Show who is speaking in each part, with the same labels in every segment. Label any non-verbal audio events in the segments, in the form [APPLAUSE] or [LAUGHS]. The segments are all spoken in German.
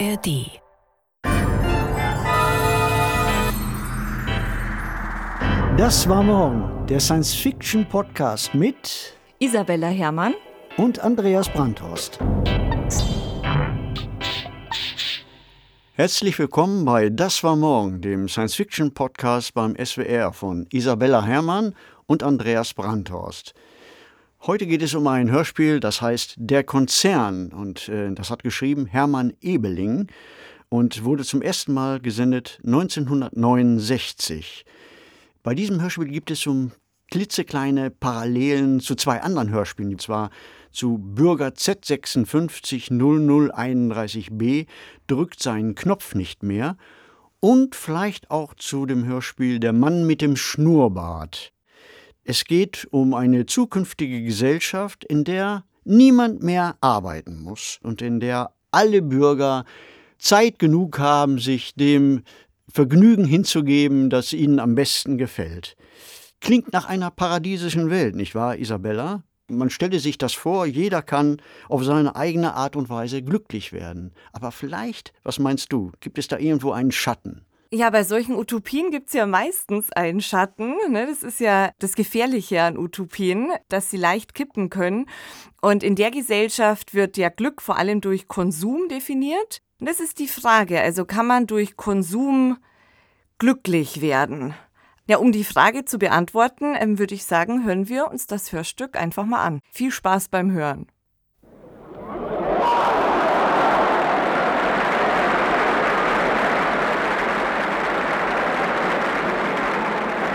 Speaker 1: ARD.
Speaker 2: Das war morgen, der Science-Fiction-Podcast mit
Speaker 3: Isabella Herrmann
Speaker 2: und Andreas Brandhorst. Herzlich willkommen bei Das war morgen, dem Science-Fiction-Podcast beim SWR von Isabella Herrmann und Andreas Brandhorst. Heute geht es um ein Hörspiel, das heißt Der Konzern und äh, das hat geschrieben Hermann Ebeling und wurde zum ersten Mal gesendet 1969. Bei diesem Hörspiel gibt es um klitzekleine Parallelen zu zwei anderen Hörspielen, und zwar zu Bürger Z560031b drückt seinen Knopf nicht mehr und vielleicht auch zu dem Hörspiel Der Mann mit dem Schnurrbart. Es geht um eine zukünftige Gesellschaft, in der niemand mehr arbeiten muss und in der alle Bürger Zeit genug haben, sich dem Vergnügen hinzugeben, das ihnen am besten gefällt. Klingt nach einer paradiesischen Welt, nicht wahr, Isabella? Man stelle sich das vor, jeder kann auf seine eigene Art und Weise glücklich werden. Aber vielleicht, was meinst du, gibt es da irgendwo einen Schatten?
Speaker 3: Ja, bei solchen Utopien gibt es ja meistens einen Schatten. Ne? Das ist ja das Gefährliche an Utopien, dass sie leicht kippen können. Und in der Gesellschaft wird ja Glück vor allem durch Konsum definiert. Und das ist die Frage. Also kann man durch Konsum glücklich werden? Ja, um die Frage zu beantworten, ähm, würde ich sagen, hören wir uns das Hörstück einfach mal an. Viel Spaß beim Hören.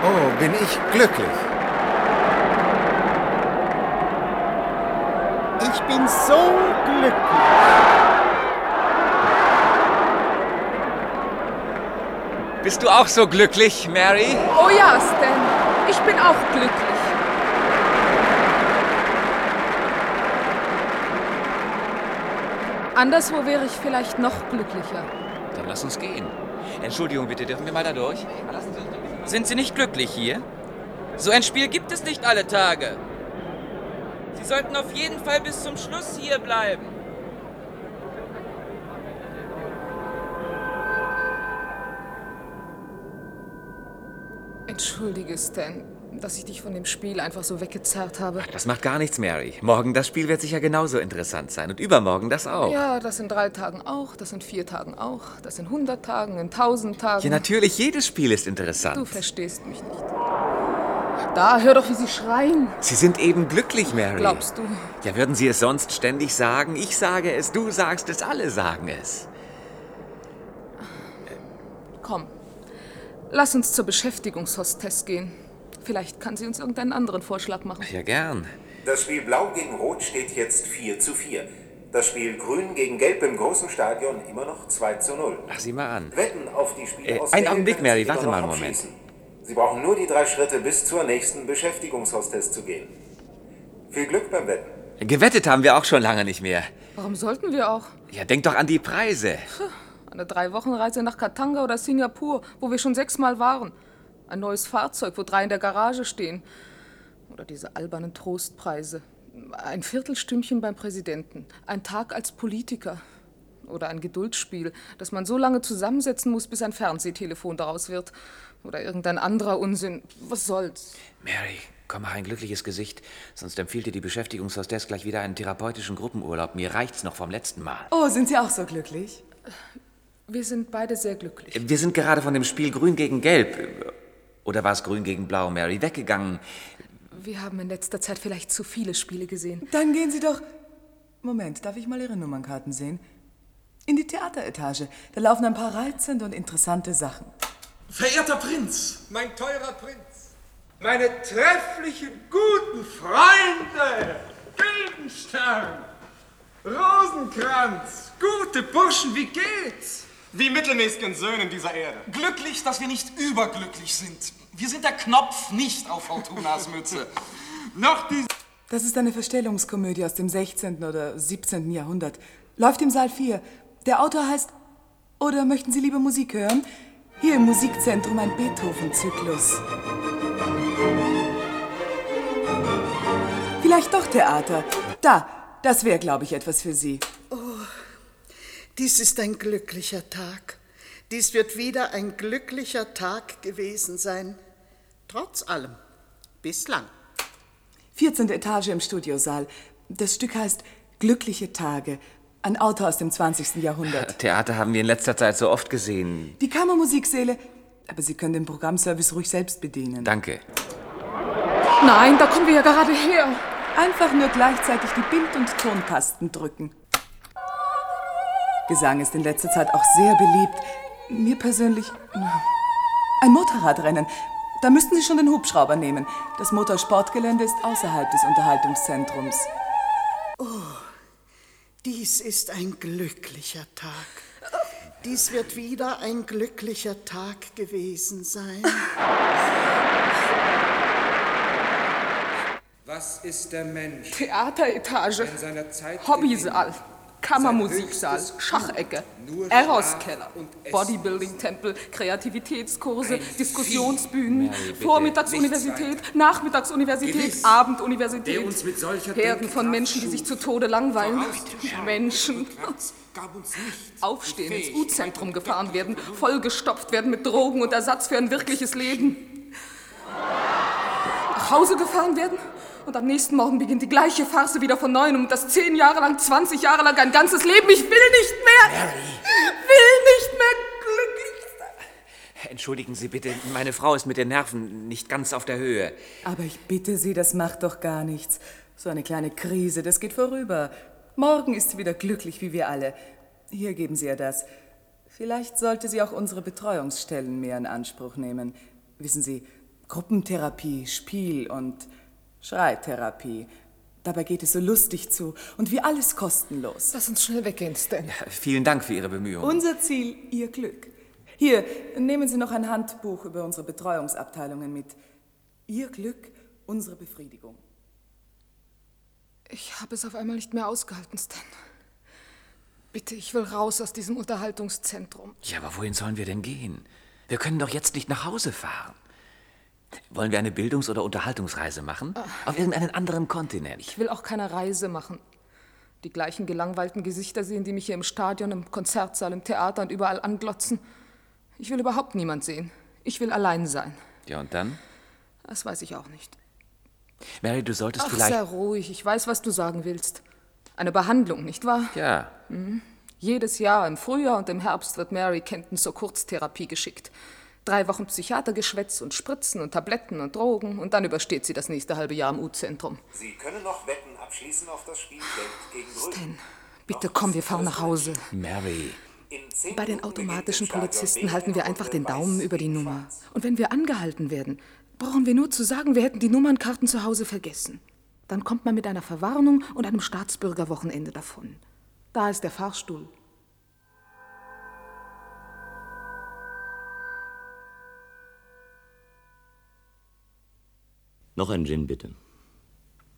Speaker 4: Oh, bin ich glücklich.
Speaker 5: Ich bin so glücklich.
Speaker 6: Bist du auch so glücklich, Mary?
Speaker 7: Oh ja, Stan. Ich bin auch glücklich. Anderswo wäre ich vielleicht noch glücklicher.
Speaker 6: Dann lass uns gehen. Entschuldigung bitte, dürfen wir mal da durch? Sind Sie nicht glücklich hier? So ein Spiel gibt es nicht alle Tage. Sie sollten auf jeden Fall bis zum Schluss hier bleiben.
Speaker 7: Entschuldige, Stan, dass ich dich von dem Spiel einfach so weggezerrt habe.
Speaker 6: Das macht gar nichts, Mary. Morgen das Spiel wird sicher genauso interessant sein und übermorgen das auch.
Speaker 7: Ja, das in drei Tagen auch, das in vier Tagen auch, das in hundert Tagen, in tausend Tagen.
Speaker 6: Ja, natürlich, jedes Spiel ist interessant.
Speaker 7: Du verstehst mich nicht. Da, hör doch, wie sie schreien.
Speaker 6: Sie sind eben glücklich, Mary.
Speaker 7: Glaubst du?
Speaker 6: Ja, würden Sie es sonst ständig sagen? Ich sage es, du sagst es, alle sagen es.
Speaker 7: Komm, lass uns zur Beschäftigungshostess gehen. Vielleicht kann sie uns irgendeinen anderen Vorschlag machen.
Speaker 6: Ja, gern.
Speaker 4: Das Spiel Blau gegen Rot steht jetzt 4 zu 4. Das Spiel Grün gegen Gelb im großen Stadion immer noch 2 zu 0.
Speaker 6: Ach, sieh mal an.
Speaker 4: Wetten auf die
Speaker 6: Äh,
Speaker 4: Spielausgänge
Speaker 6: einen Augenblick, Mary,
Speaker 4: Sie
Speaker 6: warte mal einen Moment.
Speaker 4: Sie brauchen nur die drei Schritte bis zur nächsten Beschäftigungshostess zu gehen. Viel Glück beim Wetten.
Speaker 6: Gewettet haben wir auch schon lange nicht mehr.
Speaker 7: Warum sollten wir auch?
Speaker 6: Ja, denk doch an die Preise.
Speaker 7: Eine Drei-Wochen-Reise nach Katanga oder Singapur, wo wir schon sechsmal waren. Ein neues Fahrzeug, wo drei in der Garage stehen. Oder diese albernen Trostpreise. Ein Viertelstündchen beim Präsidenten. Ein Tag als Politiker. Oder ein Geduldsspiel, das man so lange zusammensetzen muss, bis ein Fernsehtelefon daraus wird. Oder irgendein anderer Unsinn. Was soll's?
Speaker 6: Mary, komm, mach ein glückliches Gesicht, sonst empfiehlt dir die Beschäftigungshostess gleich wieder einen therapeutischen Gruppenurlaub. Mir reicht's noch vom letzten Mal.
Speaker 8: Oh, sind Sie auch so glücklich?
Speaker 7: Wir sind beide sehr glücklich.
Speaker 6: Wir sind gerade von dem Spiel Grün gegen Gelb. Oder war es Grün gegen Blau, Mary, weggegangen.
Speaker 7: Wir haben in letzter Zeit vielleicht zu viele Spiele gesehen.
Speaker 8: Dann gehen Sie doch. Moment, darf ich mal Ihre Nummernkarten sehen? In die Theateretage. Da laufen ein paar reizende und interessante Sachen.
Speaker 9: Verehrter Prinz, mein teurer Prinz, meine trefflichen, guten Freunde, Güldenstern, Rosenkranz, gute Burschen, wie geht's?
Speaker 10: Wie mittelmäßigen Söhnen dieser Erde. Glücklich, dass wir nicht überglücklich sind. Wir sind der Knopf nicht auf Fortunas Mütze. Noch die...
Speaker 8: Das ist eine Verstellungskomödie aus dem 16. oder 17. Jahrhundert. Läuft im Saal 4. Der Autor heißt. Oder möchten Sie lieber Musik hören? Hier im Musikzentrum ein Beethoven-Zyklus. Vielleicht doch Theater. Da, das wäre, glaube ich, etwas für Sie.
Speaker 1: Dies ist ein glücklicher Tag. Dies wird wieder ein glücklicher Tag gewesen sein. Trotz allem. Bislang.
Speaker 8: 14. Etage im Studiosaal. Das Stück heißt Glückliche Tage. Ein Autor aus dem 20. Jahrhundert. [LAUGHS]
Speaker 6: Theater haben wir in letzter Zeit so oft gesehen.
Speaker 8: Die Kammermusiksäle. Aber Sie können den Programmservice ruhig selbst bedienen.
Speaker 6: Danke.
Speaker 7: Nein, da kommen wir ja gerade her.
Speaker 8: Einfach nur gleichzeitig die Bild- und Tontasten drücken. Gesang ist in letzter Zeit auch sehr beliebt. Mir persönlich. Ein Motorradrennen. Da müssten Sie schon den Hubschrauber nehmen. Das Motorsportgelände ist außerhalb des Unterhaltungszentrums.
Speaker 1: Oh, dies ist ein glücklicher Tag. Dies wird wieder ein glücklicher Tag gewesen sein.
Speaker 9: Was ist der Mensch?
Speaker 7: Theateretage,
Speaker 9: in seiner Zeit
Speaker 7: Hobbysaal, Kammermusiksaal, Schachecke, Eros-Keller, Bodybuilding-Tempel, Kreativitätskurse, Diskussionsbühnen, Vormittagsuniversität, Nachmittagsuniversität. Abenduniversität. Herden von Menschen, die sich zu Tode langweilen. Menschen. Aufstehen, ins U-Zentrum gefahren werden, vollgestopft werden mit Drogen und Ersatz für ein wirkliches Leben. Nach Hause gefahren werden und am nächsten Morgen beginnt die gleiche Farce wieder von neuem und das zehn Jahre lang, 20 Jahre lang, ein ganzes Leben. Ich will nicht mehr! Will nicht mehr glücklich sein!
Speaker 6: Entschuldigen Sie bitte, meine Frau ist mit den Nerven nicht ganz auf der Höhe.
Speaker 8: Aber ich bitte Sie, das macht doch gar nichts. So eine kleine Krise, das geht vorüber. Morgen ist sie wieder glücklich wie wir alle. Hier geben Sie ihr das. Vielleicht sollte sie auch unsere Betreuungsstellen mehr in Anspruch nehmen. Wissen Sie, Gruppentherapie, Spiel und Schreitherapie. Dabei geht es so lustig zu und wie alles kostenlos.
Speaker 7: Lass uns schnell weggehen, Stan.
Speaker 6: Vielen Dank für Ihre Bemühungen.
Speaker 8: Unser Ziel, Ihr Glück. Hier, nehmen Sie noch ein Handbuch über unsere Betreuungsabteilungen mit. Ihr Glück, unsere Befriedigung.
Speaker 7: Ich habe es auf einmal nicht mehr ausgehalten, Stan. Bitte, ich will raus aus diesem Unterhaltungszentrum.
Speaker 6: Ja, aber wohin sollen wir denn gehen? Wir können doch jetzt nicht nach Hause fahren. Wollen wir eine Bildungs- oder Unterhaltungsreise machen? Auf irgendeinen anderen Kontinent?
Speaker 7: Ich will auch keine Reise machen. Die gleichen gelangweilten Gesichter sehen, die mich hier im Stadion, im Konzertsaal, im Theater und überall anglotzen. Ich will überhaupt niemand sehen. Ich will allein sein.
Speaker 6: Ja, und dann?
Speaker 7: Das weiß ich auch nicht.
Speaker 6: Mary, du solltest
Speaker 7: Ach,
Speaker 6: vielleicht.
Speaker 7: sei ruhig. Ich weiß, was du sagen willst. Eine Behandlung, nicht wahr?
Speaker 6: Ja.
Speaker 7: Mhm. Jedes Jahr im Frühjahr und im Herbst wird Mary Kenton zur Kurztherapie geschickt. Drei Wochen Psychiatergeschwätz und Spritzen und Tabletten und Drogen und dann übersteht sie das nächste halbe Jahr im U-Zentrum.
Speaker 4: Sie können noch Wetten abschließen auf das Spiel Geld gegen Grün.
Speaker 7: Bitte komm, wir fahren nach Hause.
Speaker 6: Mary.
Speaker 7: Bei den automatischen Polizisten halten wir einfach den Daumen über die Nummer. Und wenn wir angehalten werden, brauchen wir nur zu sagen, wir hätten die Nummernkarten zu Hause vergessen. Dann kommt man mit einer Verwarnung und einem Staatsbürgerwochenende davon. Da ist der Fahrstuhl.
Speaker 11: Noch ein Gin, bitte.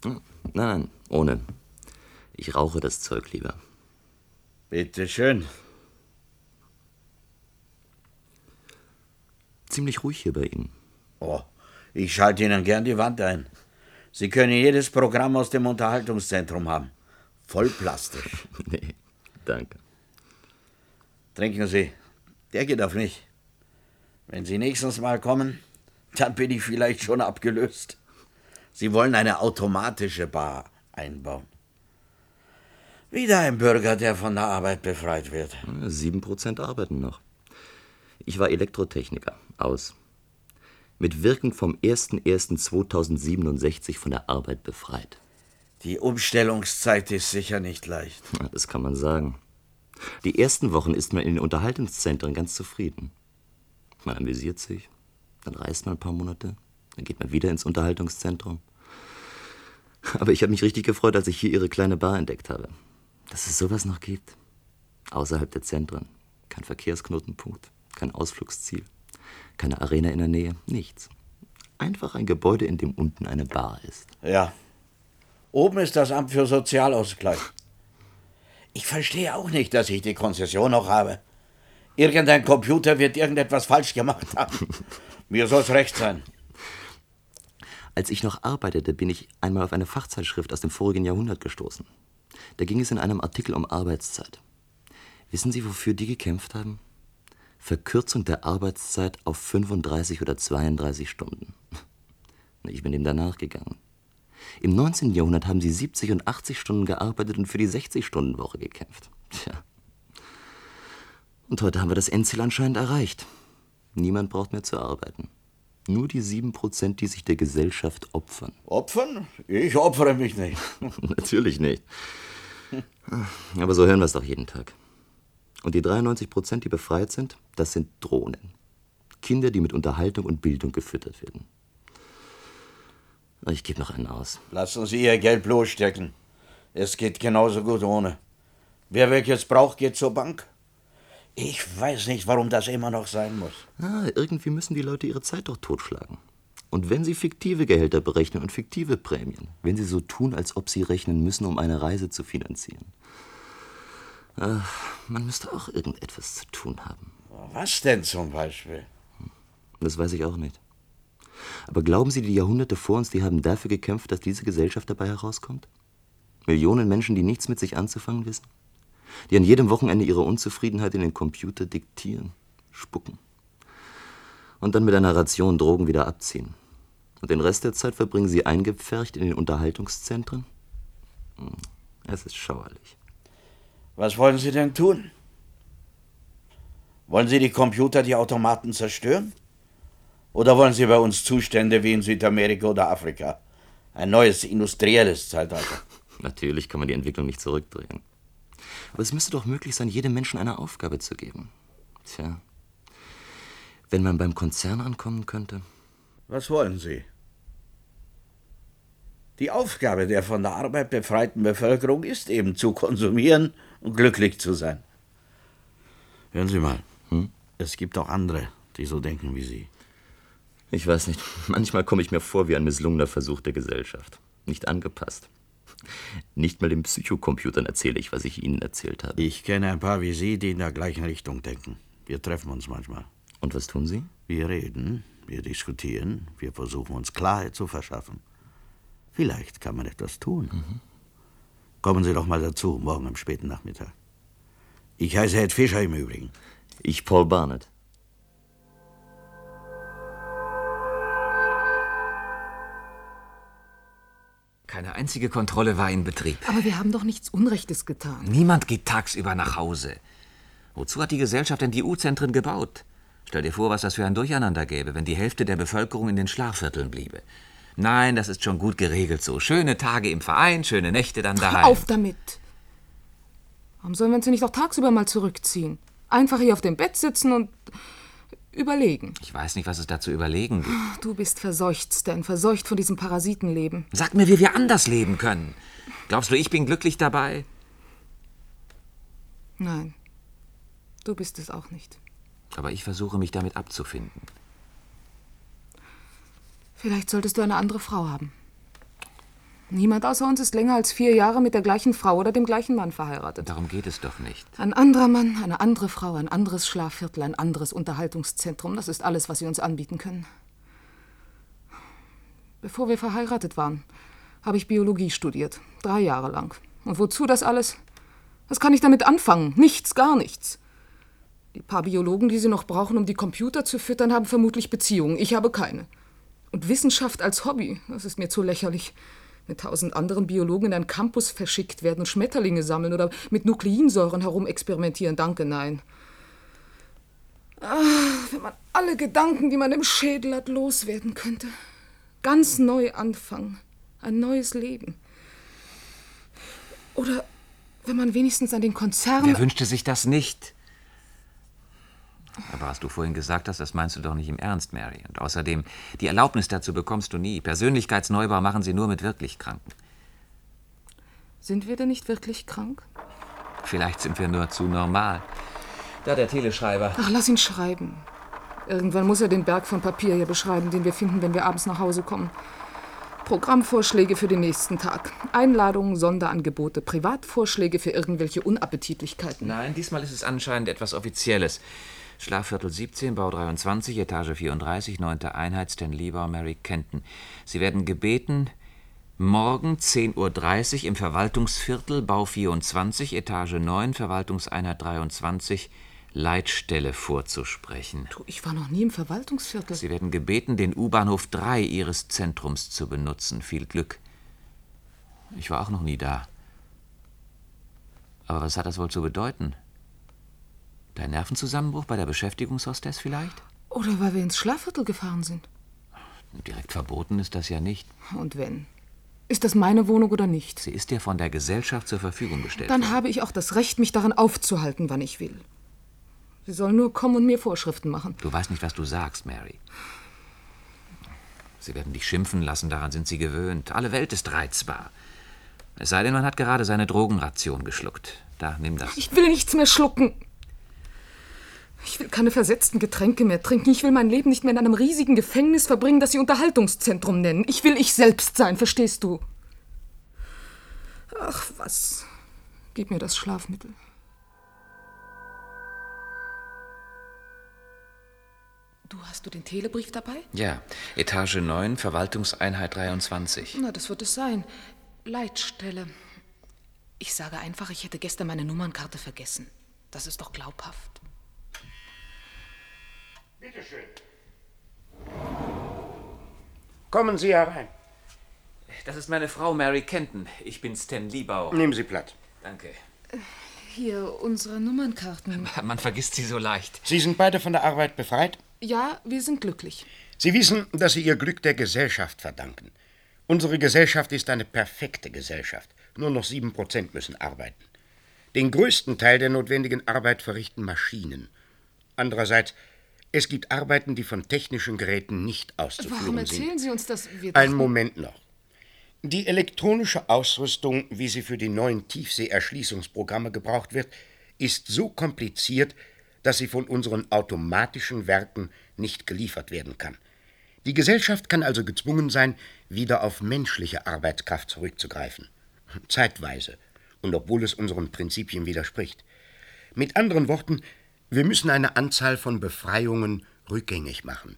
Speaker 11: Hm, Nein, nein, ohne. Ich rauche das Zeug lieber.
Speaker 5: Bitte schön.
Speaker 11: Ziemlich ruhig hier bei Ihnen.
Speaker 5: Oh, ich schalte Ihnen gern die Wand ein. Sie können jedes Programm aus dem Unterhaltungszentrum haben. Voll plastisch. [LAUGHS]
Speaker 11: nee, danke.
Speaker 5: Trinken Sie. Der geht auf mich. Wenn Sie nächstes Mal kommen, dann bin ich vielleicht schon abgelöst. Sie wollen eine automatische Bar einbauen. Wieder ein Bürger, der von der Arbeit befreit wird.
Speaker 11: Sieben Prozent arbeiten noch. Ich war Elektrotechniker. Aus. Mit Wirkung vom 01.01.2067 von der Arbeit befreit.
Speaker 5: Die Umstellungszeit ist sicher nicht leicht.
Speaker 11: Das kann man sagen. Die ersten Wochen ist man in den Unterhaltungszentren ganz zufrieden. Man amüsiert sich, dann reist man ein paar Monate, dann geht man wieder ins Unterhaltungszentrum. Aber ich habe mich richtig gefreut, als ich hier Ihre kleine Bar entdeckt habe. Dass es sowas noch gibt. Außerhalb der Zentren. Kein Verkehrsknotenpunkt, kein Ausflugsziel, keine Arena in der Nähe, nichts. Einfach ein Gebäude, in dem unten eine Bar ist.
Speaker 5: Ja. Oben ist das Amt für Sozialausgleich. Ich verstehe auch nicht, dass ich die Konzession noch habe. Irgendein Computer wird irgendetwas falsch gemacht haben. [LAUGHS] Mir soll's recht sein.
Speaker 11: Als ich noch arbeitete, bin ich einmal auf eine Fachzeitschrift aus dem vorigen Jahrhundert gestoßen. Da ging es in einem Artikel um Arbeitszeit. Wissen Sie, wofür die gekämpft haben? Verkürzung der Arbeitszeit auf 35 oder 32 Stunden. Ich bin dem danach gegangen. Im 19. Jahrhundert haben sie 70 und 80 Stunden gearbeitet und für die 60-Stunden-Woche gekämpft. Tja. Und heute haben wir das Endziel anscheinend erreicht. Niemand braucht mehr zu arbeiten. Nur die sieben Prozent, die sich der Gesellschaft opfern.
Speaker 5: Opfern? Ich opfere mich nicht. [LAUGHS]
Speaker 11: Natürlich nicht. Aber so hören wir es doch jeden Tag. Und die 93 Prozent, die befreit sind, das sind Drohnen. Kinder, die mit Unterhaltung und Bildung gefüttert werden. Ich gebe noch einen aus.
Speaker 5: Lassen Sie Ihr Geld bloßstecken. Es geht genauso gut ohne. Wer welches braucht, geht zur Bank. Ich weiß nicht, warum das immer noch sein muss.
Speaker 11: Ah, irgendwie müssen die Leute ihre Zeit doch totschlagen. Und wenn sie fiktive Gehälter berechnen und fiktive Prämien, wenn sie so tun, als ob sie rechnen müssen, um eine Reise zu finanzieren. Ach, man müsste auch irgendetwas zu tun haben.
Speaker 5: Was denn zum Beispiel?
Speaker 11: Das weiß ich auch nicht. Aber glauben Sie, die Jahrhunderte vor uns, die haben dafür gekämpft, dass diese Gesellschaft dabei herauskommt? Millionen Menschen, die nichts mit sich anzufangen wissen? Die an jedem Wochenende ihre Unzufriedenheit in den Computer diktieren, spucken. Und dann mit einer Ration Drogen wieder abziehen. Und den Rest der Zeit verbringen sie eingepfercht in den Unterhaltungszentren? Hm, es ist schauerlich.
Speaker 5: Was wollen Sie denn tun? Wollen Sie die Computer, die Automaten zerstören? Oder wollen Sie bei uns Zustände wie in Südamerika oder Afrika? Ein neues industrielles Zeitalter. [LAUGHS]
Speaker 11: Natürlich kann man die Entwicklung nicht zurückdrehen. Aber es müsste doch möglich sein, jedem Menschen eine Aufgabe zu geben. Tja, wenn man beim Konzern ankommen könnte.
Speaker 5: Was wollen Sie? Die Aufgabe der von der Arbeit befreiten Bevölkerung ist eben zu konsumieren und glücklich zu sein. Hören Sie mal, hm? es gibt auch andere, die so denken wie Sie.
Speaker 11: Ich weiß nicht, [LAUGHS] manchmal komme ich mir vor wie ein misslungener Versuch der Gesellschaft. Nicht angepasst. Nicht mal den Psychocomputern erzähle ich, was ich Ihnen erzählt habe.
Speaker 5: Ich kenne ein paar wie Sie, die in der gleichen Richtung denken. Wir treffen uns manchmal.
Speaker 11: Und was tun Sie?
Speaker 5: Wir reden, wir diskutieren, wir versuchen uns Klarheit zu verschaffen. Vielleicht kann man etwas tun. Mhm. Kommen Sie doch mal dazu, morgen am späten Nachmittag. Ich heiße Ed Fischer im Übrigen.
Speaker 11: Ich Paul Barnett.
Speaker 6: Keine einzige Kontrolle war in Betrieb.
Speaker 7: Aber wir haben doch nichts Unrechtes getan.
Speaker 6: Niemand geht tagsüber nach Hause. Wozu hat die Gesellschaft denn die U-Zentren gebaut? Stell dir vor, was das für ein Durcheinander gäbe, wenn die Hälfte der Bevölkerung in den Schlafvierteln bliebe. Nein, das ist schon gut geregelt so. Schöne Tage im Verein, schöne Nächte dann daheim.
Speaker 7: Auf damit! Warum sollen wir uns nicht auch tagsüber mal zurückziehen? Einfach hier auf dem Bett sitzen und überlegen.
Speaker 6: Ich weiß nicht, was es da zu überlegen gibt.
Speaker 7: Du bist verseucht, Stan, verseucht von diesem Parasitenleben.
Speaker 6: Sag mir, wie wir anders leben können. Glaubst du, ich bin glücklich dabei?
Speaker 7: Nein, du bist es auch nicht.
Speaker 6: Aber ich versuche, mich damit abzufinden.
Speaker 7: Vielleicht solltest du eine andere Frau haben. Niemand außer uns ist länger als vier Jahre mit der gleichen Frau oder dem gleichen Mann verheiratet.
Speaker 6: Darum geht es doch nicht.
Speaker 7: Ein anderer Mann, eine andere Frau, ein anderes Schlafviertel, ein anderes Unterhaltungszentrum, das ist alles, was sie uns anbieten können. Bevor wir verheiratet waren, habe ich Biologie studiert. Drei Jahre lang. Und wozu das alles? Was kann ich damit anfangen? Nichts, gar nichts. Die paar Biologen, die sie noch brauchen, um die Computer zu füttern, haben vermutlich Beziehungen. Ich habe keine. Und Wissenschaft als Hobby, das ist mir zu lächerlich mit tausend anderen Biologen in einen Campus verschickt werden und Schmetterlinge sammeln oder mit Nukleinsäuren herumexperimentieren. Danke, nein. Ach, wenn man alle Gedanken, die man im Schädel hat, loswerden könnte. Ganz neu anfangen. Ein neues Leben. Oder wenn man wenigstens an den Konzern.
Speaker 6: Wer wünschte sich das nicht? Aber was du vorhin gesagt hast, das meinst du doch nicht im Ernst, Mary. Und außerdem, die Erlaubnis dazu bekommst du nie. Persönlichkeitsneubau machen sie nur mit wirklich Kranken.
Speaker 7: Sind wir denn nicht wirklich krank?
Speaker 6: Vielleicht sind wir nur zu normal. Da der Teleschreiber.
Speaker 7: Ach, lass ihn schreiben. Irgendwann muss er den Berg von Papier hier beschreiben, den wir finden, wenn wir abends nach Hause kommen. Programmvorschläge für den nächsten Tag. Einladungen, Sonderangebote, Privatvorschläge für irgendwelche Unappetitlichkeiten.
Speaker 6: Nein, diesmal ist es anscheinend etwas Offizielles. Schlafviertel 17, Bau 23, Etage 34, 9. Einheit, Stan Liebau, Mary Kenton. Sie werden gebeten, Morgen 10.30 Uhr im Verwaltungsviertel, Bau 24, Etage 9, Verwaltungseinheit 23, Leitstelle vorzusprechen.
Speaker 7: Du, ich war noch nie im Verwaltungsviertel.
Speaker 6: Sie werden gebeten, den U-Bahnhof 3 Ihres Zentrums zu benutzen. Viel Glück. Ich war auch noch nie da. Aber was hat das wohl zu bedeuten? Dein Nervenzusammenbruch bei der Beschäftigungshostess vielleicht?
Speaker 7: Oder weil wir ins Schlafviertel gefahren sind.
Speaker 6: Direkt verboten ist das ja nicht.
Speaker 7: Und wenn? Ist das meine Wohnung oder nicht?
Speaker 6: Sie ist dir von der Gesellschaft zur Verfügung gestellt.
Speaker 7: Dann habe ich auch das Recht, mich daran aufzuhalten, wann ich will. Sie sollen nur kommen und mir Vorschriften machen.
Speaker 6: Du weißt nicht, was du sagst, Mary. Sie werden dich schimpfen lassen, daran sind sie gewöhnt. Alle Welt ist reizbar. Es sei denn, man hat gerade seine Drogenration geschluckt. Da, nimm das.
Speaker 7: Ich will nichts mehr schlucken. Ich will keine versetzten Getränke mehr trinken. Ich will mein Leben nicht mehr in einem riesigen Gefängnis verbringen, das Sie Unterhaltungszentrum nennen. Ich will ich selbst sein, verstehst du? Ach, was. Gib mir das Schlafmittel. Du hast du den Telebrief dabei?
Speaker 6: Ja, Etage 9, Verwaltungseinheit 23.
Speaker 7: Na, das wird es sein. Leitstelle. Ich sage einfach, ich hätte gestern meine Nummernkarte vergessen. Das ist doch glaubhaft.
Speaker 12: Bitte schön. Kommen Sie herein.
Speaker 6: Das ist meine Frau Mary Kenton. Ich bin Stan Liebau.
Speaker 12: Nehmen Sie Platz.
Speaker 6: Danke.
Speaker 7: Hier, unsere Nummernkarten. [LAUGHS]
Speaker 6: Man vergisst sie so leicht.
Speaker 12: Sie sind beide von der Arbeit befreit?
Speaker 7: Ja, wir sind glücklich.
Speaker 12: Sie wissen, dass Sie Ihr Glück der Gesellschaft verdanken. Unsere Gesellschaft ist eine perfekte Gesellschaft. Nur noch sieben Prozent müssen arbeiten. Den größten Teil der notwendigen Arbeit verrichten Maschinen. Andererseits, es gibt Arbeiten, die von technischen Geräten nicht auszuführen
Speaker 7: Warum erzählen
Speaker 12: sind.
Speaker 7: Sie uns das? Wir
Speaker 12: Einen Moment noch. Die elektronische Ausrüstung, wie sie für die neuen Tiefseeerschließungsprogramme gebraucht wird, ist so kompliziert, dass sie von unseren automatischen Werken nicht geliefert werden kann. Die Gesellschaft kann also gezwungen sein, wieder auf menschliche Arbeitskraft zurückzugreifen. Zeitweise. Und obwohl es unseren Prinzipien widerspricht. Mit anderen Worten, wir müssen eine Anzahl von Befreiungen rückgängig machen.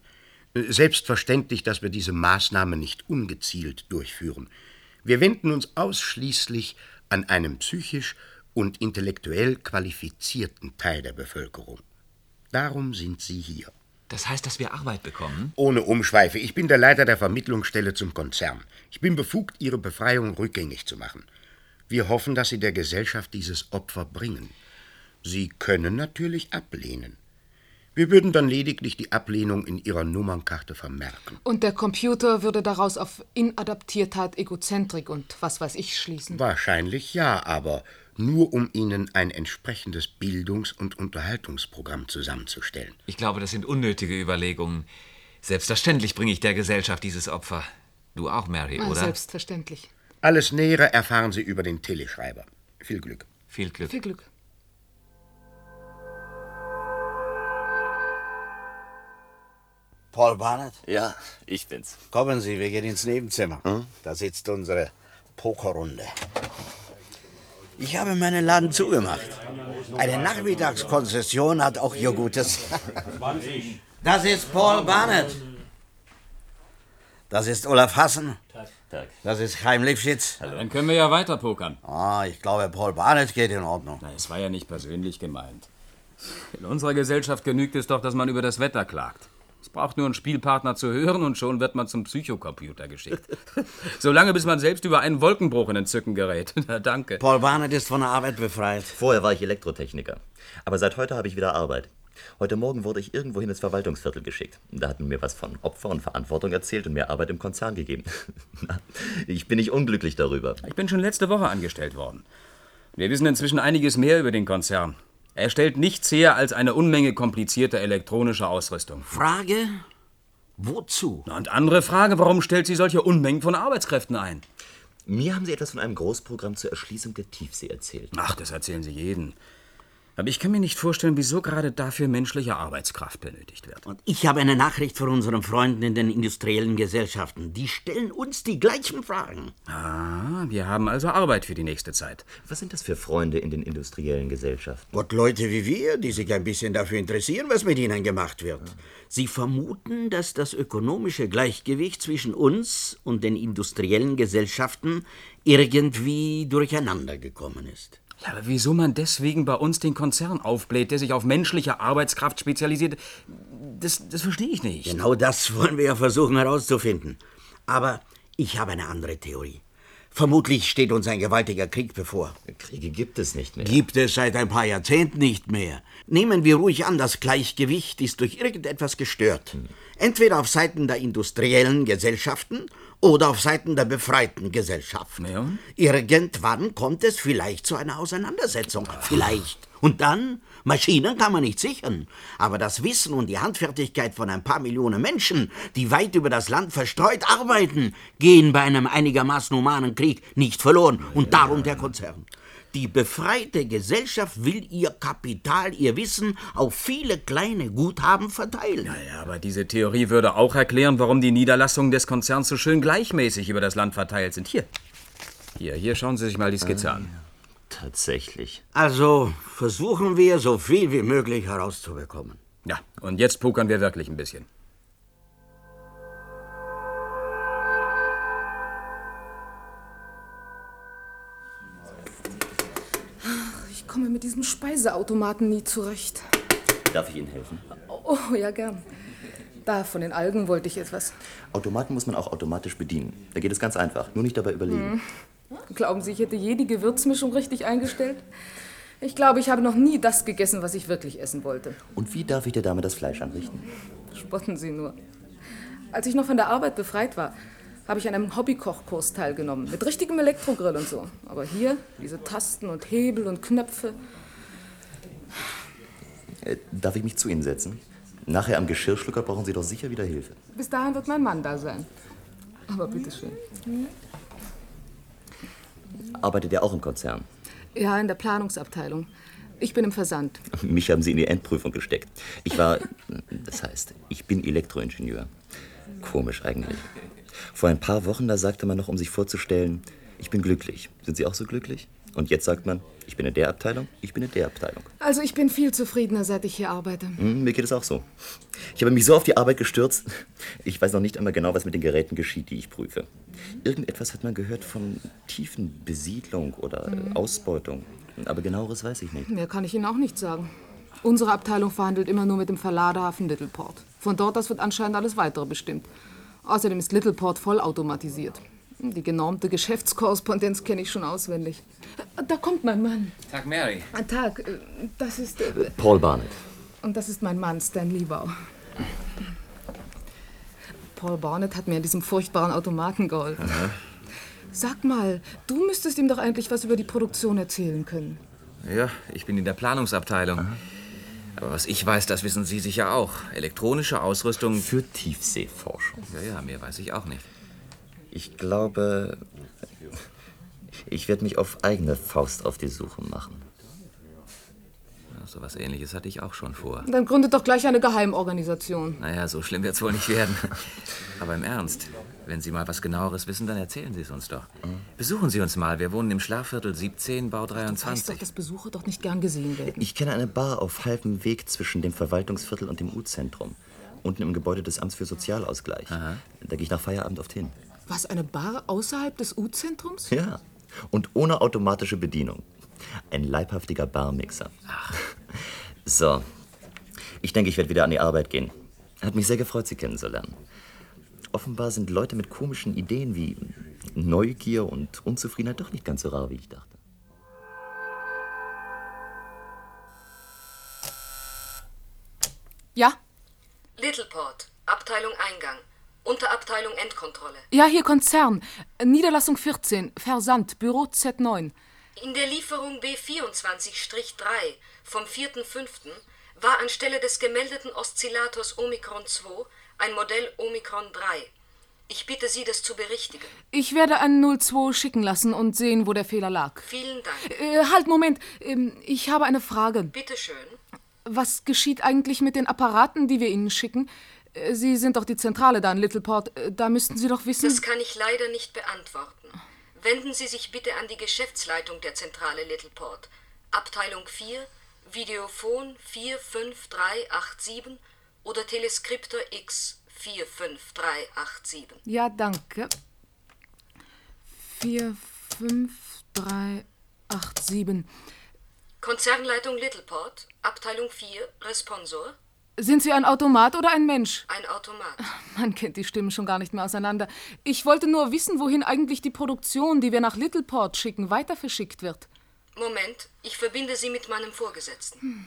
Speaker 12: Selbstverständlich, dass wir diese Maßnahme nicht ungezielt durchführen. Wir wenden uns ausschließlich an einen psychisch und intellektuell qualifizierten Teil der Bevölkerung. Darum sind Sie hier.
Speaker 6: Das heißt, dass wir Arbeit bekommen?
Speaker 12: Ohne Umschweife. Ich bin der Leiter der Vermittlungsstelle zum Konzern. Ich bin befugt, Ihre Befreiung rückgängig zu machen. Wir hoffen, dass Sie der Gesellschaft dieses Opfer bringen. Sie können natürlich ablehnen. Wir würden dann lediglich die Ablehnung in Ihrer Nummernkarte vermerken.
Speaker 7: Und der Computer würde daraus auf Inadaptiertheit, Egozentrik und was weiß ich schließen.
Speaker 12: Wahrscheinlich ja, aber nur um Ihnen ein entsprechendes Bildungs- und Unterhaltungsprogramm zusammenzustellen.
Speaker 6: Ich glaube, das sind unnötige Überlegungen. Selbstverständlich bringe ich der Gesellschaft dieses Opfer. Du auch, Mary,
Speaker 7: Ah,
Speaker 6: oder?
Speaker 7: Selbstverständlich.
Speaker 12: Alles Nähere erfahren Sie über den Teleschreiber. Viel Glück.
Speaker 6: Viel Glück.
Speaker 7: Viel Glück.
Speaker 5: Paul Barnett?
Speaker 11: Ja, ich bin's.
Speaker 5: Kommen Sie, wir gehen ins Nebenzimmer. Da sitzt unsere Pokerrunde. Ich habe meinen Laden zugemacht. Eine Nachmittagskonzession hat auch ihr Gutes. [LAUGHS] Das ist Paul Barnett. Das ist Olaf Hassen. Das ist Chaim Lipschitz.
Speaker 13: Dann können wir ja weiter pokern.
Speaker 5: Ah, ich glaube, Paul Barnett geht in Ordnung.
Speaker 13: Na, es war ja nicht persönlich gemeint. In unserer Gesellschaft genügt es doch, dass man über das Wetter klagt. Es braucht nur einen Spielpartner zu hören und schon wird man zum Psychocomputer geschickt. Solange bis man selbst über einen Wolkenbruch in Entzücken gerät. [LAUGHS] Na, danke.
Speaker 5: Paul Barnett ist von der Arbeit befreit.
Speaker 11: Vorher war ich Elektrotechniker. Aber seit heute habe ich wieder Arbeit. Heute Morgen wurde ich irgendwo in das Verwaltungsviertel geschickt. Da hatten mir was von Opfer und Verantwortung erzählt und mir Arbeit im Konzern gegeben. [LAUGHS] Na, ich bin nicht unglücklich darüber.
Speaker 13: Ich bin schon letzte Woche angestellt worden. Wir wissen inzwischen einiges mehr über den Konzern. Er stellt nichts her als eine Unmenge komplizierter elektronischer Ausrüstung.
Speaker 5: Frage? Wozu?
Speaker 13: Und andere Frage, warum stellt sie solche Unmengen von Arbeitskräften ein?
Speaker 11: Mir haben Sie etwas von einem Großprogramm zur Erschließung der Tiefsee erzählt.
Speaker 13: Ach, das erzählen Sie jeden. Aber ich kann mir nicht vorstellen, wieso gerade dafür menschliche Arbeitskraft benötigt wird.
Speaker 5: Und ich habe eine Nachricht von unseren Freunden in den industriellen Gesellschaften. Die stellen uns die gleichen Fragen.
Speaker 13: Ah, wir haben also Arbeit für die nächste Zeit.
Speaker 11: Was sind das für Freunde in den industriellen Gesellschaften?
Speaker 5: Gott, Leute wie wir, die sich ein bisschen dafür interessieren, was mit ihnen gemacht wird. Sie vermuten, dass das ökonomische Gleichgewicht zwischen uns und den industriellen Gesellschaften irgendwie durcheinander gekommen ist.
Speaker 13: Ja, aber wieso man deswegen bei uns den Konzern aufbläht, der sich auf menschliche Arbeitskraft spezialisiert, das, das verstehe ich nicht.
Speaker 5: Genau das wollen wir ja versuchen herauszufinden. Aber ich habe eine andere Theorie. Vermutlich steht uns ein gewaltiger Krieg bevor.
Speaker 11: Kriege gibt es nicht mehr.
Speaker 5: Gibt es seit ein paar Jahrzehnten nicht mehr. Nehmen wir ruhig an, das Gleichgewicht ist durch irgendetwas gestört. Entweder auf Seiten der industriellen Gesellschaften oder auf Seiten der befreiten Gesellschaften.
Speaker 13: Ja.
Speaker 5: Irgendwann kommt es vielleicht zu einer Auseinandersetzung. Vielleicht. Und dann? Maschinen kann man nicht sichern. Aber das Wissen und die Handfertigkeit von ein paar Millionen Menschen, die weit über das Land verstreut arbeiten, gehen bei einem einigermaßen humanen Krieg nicht verloren. Und darum der Konzern. Die befreite Gesellschaft will ihr Kapital, ihr Wissen auf viele kleine Guthaben verteilen.
Speaker 13: Ja, aber diese Theorie würde auch erklären, warum die Niederlassungen des Konzerns so schön gleichmäßig über das Land verteilt sind. Hier. Hier, hier schauen Sie sich mal die Skizze an.
Speaker 11: Tatsächlich.
Speaker 5: Also versuchen wir, so viel wie möglich herauszubekommen.
Speaker 13: Ja, und jetzt pokern wir wirklich ein bisschen.
Speaker 7: Ich komme mit diesem Speiseautomaten nie zurecht.
Speaker 11: Darf ich Ihnen helfen?
Speaker 7: Oh, ja, gern. Da, von den Algen wollte ich etwas.
Speaker 11: Automaten muss man auch automatisch bedienen. Da geht es ganz einfach. Nur nicht dabei überlegen.
Speaker 7: Hm. Glauben Sie, ich hätte je die Gewürzmischung richtig eingestellt? Ich glaube, ich habe noch nie das gegessen, was ich wirklich essen wollte.
Speaker 11: Und wie darf ich der Dame das Fleisch anrichten?
Speaker 7: Spotten Sie nur. Als ich noch von der Arbeit befreit war, habe ich an einem Hobbykochkurs teilgenommen. Mit richtigem Elektrogrill und so. Aber hier, diese Tasten und Hebel und Knöpfe.
Speaker 11: Äh, darf ich mich zu Ihnen setzen? Nachher am Geschirrschlucker brauchen Sie doch sicher wieder Hilfe.
Speaker 7: Bis dahin wird mein Mann da sein. Aber bitteschön.
Speaker 11: Arbeitet er auch im Konzern?
Speaker 7: Ja, in der Planungsabteilung. Ich bin im Versand.
Speaker 11: Mich haben Sie in die Endprüfung gesteckt. Ich war, das heißt, ich bin Elektroingenieur. Komisch eigentlich. Vor ein paar Wochen, da sagte man noch, um sich vorzustellen, ich bin glücklich. Sind Sie auch so glücklich? Und jetzt sagt man, ich bin in der Abteilung, ich bin in der Abteilung.
Speaker 7: Also ich bin viel zufriedener, seit ich hier arbeite.
Speaker 11: Hm, mir geht es auch so. Ich habe mich so auf die Arbeit gestürzt. [LAUGHS] Ich weiß noch nicht einmal genau, was mit den Geräten geschieht, die ich prüfe. Irgendetwas hat man gehört von tiefen Besiedlung oder
Speaker 7: Mhm.
Speaker 11: Ausbeutung. Aber genaueres weiß ich nicht.
Speaker 7: Mehr kann ich Ihnen auch nicht sagen. Unsere Abteilung verhandelt immer nur mit dem Verladehafen Littleport. Von dort aus wird anscheinend alles weitere bestimmt. Außerdem ist Littleport vollautomatisiert. Die genormte Geschäftskorrespondenz kenne ich schon auswendig. Da kommt mein Mann.
Speaker 6: Tag, Mary.
Speaker 7: Tag. äh, Das ist. äh,
Speaker 11: Paul Barnett.
Speaker 7: Und das ist mein Mann, Stan Liebau. Paul Barnett hat mir an diesem furchtbaren Automaten geholfen. Sag mal, du müsstest ihm doch eigentlich was über die Produktion erzählen können.
Speaker 6: Ja, ich bin in der Planungsabteilung. Aber was ich weiß, das wissen Sie sicher auch. Elektronische Ausrüstung.
Speaker 11: Für Tiefseeforschung.
Speaker 6: Ja, ja, mehr weiß ich auch nicht.
Speaker 11: Ich glaube, ich werde mich auf eigene Faust auf die Suche machen.
Speaker 6: Ja, so was ähnliches hatte ich auch schon vor.
Speaker 7: Dann gründet doch gleich eine Geheimorganisation.
Speaker 6: Naja, so schlimm wird's wohl nicht werden. Aber im Ernst, wenn Sie mal was genaueres wissen, dann erzählen Sie es uns doch. Besuchen Sie uns mal. Wir wohnen im Schlafviertel 17, Bau
Speaker 7: Du weißt doch,
Speaker 6: 23.
Speaker 7: dass Besucher dort nicht gern gesehen werden.
Speaker 11: Ich kenne eine Bar auf halbem Weg zwischen dem Verwaltungsviertel und dem U-Zentrum. Unten im Gebäude des Amts für Sozialausgleich. Da gehe ich nach Feierabend oft hin.
Speaker 7: Was, eine Bar außerhalb des U-Zentrums?
Speaker 11: Ja. Und ohne automatische Bedienung. Ein leibhaftiger Barmixer. Ach. [LAUGHS] So. Ich denke, ich werde wieder an die Arbeit gehen. Hat mich sehr gefreut, Sie kennenzulernen. Offenbar sind Leute mit komischen Ideen wie Neugier und Unzufriedenheit doch nicht ganz so rar, wie ich dachte.
Speaker 7: Ja?
Speaker 14: Littleport, Abteilung Eingang, Unterabteilung Endkontrolle.
Speaker 7: Ja, hier Konzern. Niederlassung 14, Versand, Büro Z9.
Speaker 14: In der Lieferung B24-3 vom 4.5. war anstelle des gemeldeten Oszillators Omikron 2 ein Modell Omikron 3. Ich bitte Sie, das zu berichtigen.
Speaker 7: Ich werde einen 02 schicken lassen und sehen, wo der Fehler lag.
Speaker 14: Vielen Dank.
Speaker 7: Äh, halt, Moment. Ähm, ich habe eine Frage.
Speaker 14: Bitte schön.
Speaker 7: Was geschieht eigentlich mit den Apparaten, die wir Ihnen schicken? Sie sind doch die Zentrale da in Littleport. Äh, Da müssten Sie doch wissen.
Speaker 14: Das kann ich leider nicht beantworten. Wenden Sie sich bitte an die Geschäftsleitung der Zentrale Littleport. Abteilung 4, Videophon 45387 oder Teleskriptor X 45387.
Speaker 7: Ja, danke. 4, 5, 3, 8, 7.
Speaker 14: Konzernleitung Littleport, Abteilung 4, Responsor,
Speaker 7: Sind Sie ein Automat oder ein Mensch?
Speaker 14: ein Automat.
Speaker 7: Man kennt die Stimmen schon gar nicht mehr auseinander. Ich wollte nur wissen, wohin eigentlich die Produktion, die wir nach Littleport schicken, weiter verschickt wird.
Speaker 14: Moment, ich verbinde Sie mit meinem Vorgesetzten.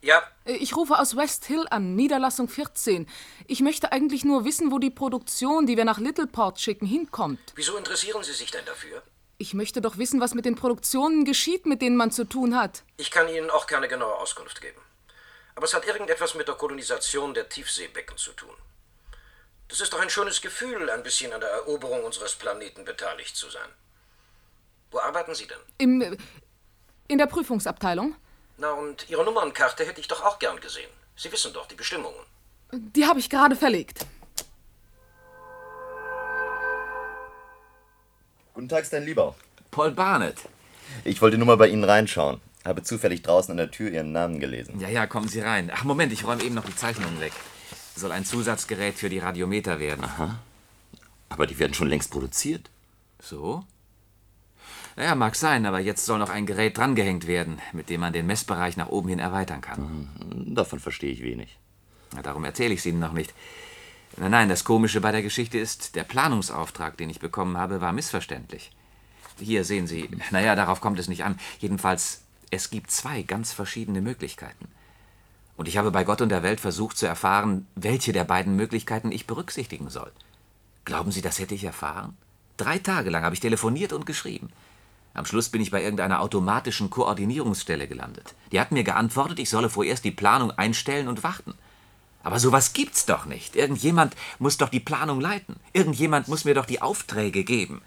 Speaker 10: Ja,
Speaker 7: Äh, Ich rufe aus West Hill an, Niederlassung 14. Ich möchte eigentlich nur wissen, wo die Produktion, die wir nach Littleport schicken, hinkommt.
Speaker 15: Wieso interessieren Sie sich denn dafür?
Speaker 7: Ich möchte doch wissen, was mit den Produktionen geschieht, mit denen man zu tun hat.
Speaker 15: Ich kann Ihnen auch keine genaue Auskunft geben. Aber es hat irgendetwas mit der Kolonisation der Tiefseebecken zu tun. Das ist doch ein schönes Gefühl, ein bisschen an der Eroberung unseres Planeten beteiligt zu sein. Wo arbeiten Sie denn?
Speaker 7: Im, in der Prüfungsabteilung.
Speaker 15: Na, und Ihre Nummernkarte hätte ich doch auch gern gesehen. Sie wissen doch die Bestimmungen.
Speaker 7: Die habe ich gerade verlegt.
Speaker 11: Guten Tag, dein Lieber.
Speaker 6: Paul Barnett.
Speaker 11: Ich wollte nur mal bei Ihnen reinschauen. Habe zufällig draußen an der Tür Ihren Namen gelesen.
Speaker 6: Ja, ja, kommen Sie rein. Ach, Moment, ich räume eben noch die Zeichnungen weg. Soll ein Zusatzgerät für die Radiometer werden.
Speaker 11: Aha. Aber die werden schon längst produziert.
Speaker 6: So? Naja, mag sein, aber jetzt soll noch ein Gerät drangehängt werden, mit dem man den Messbereich nach oben hin erweitern kann.
Speaker 11: Davon verstehe ich wenig.
Speaker 6: Na, darum erzähle ich es Ihnen noch nicht. Nein, nein, das Komische bei der Geschichte ist, der Planungsauftrag, den ich bekommen habe, war missverständlich. Hier sehen Sie, naja, darauf kommt es nicht an. Jedenfalls, es gibt zwei ganz verschiedene Möglichkeiten. Und ich habe bei Gott und der Welt versucht zu erfahren, welche der beiden Möglichkeiten ich berücksichtigen soll. Glauben Sie, das hätte ich erfahren? Drei Tage lang habe ich telefoniert und geschrieben. Am Schluss bin ich bei irgendeiner automatischen Koordinierungsstelle gelandet. Die hat mir geantwortet, ich solle vorerst die Planung einstellen und warten. Aber sowas gibt's doch nicht. Irgendjemand muss doch die Planung leiten. Irgendjemand muss mir doch die Aufträge geben.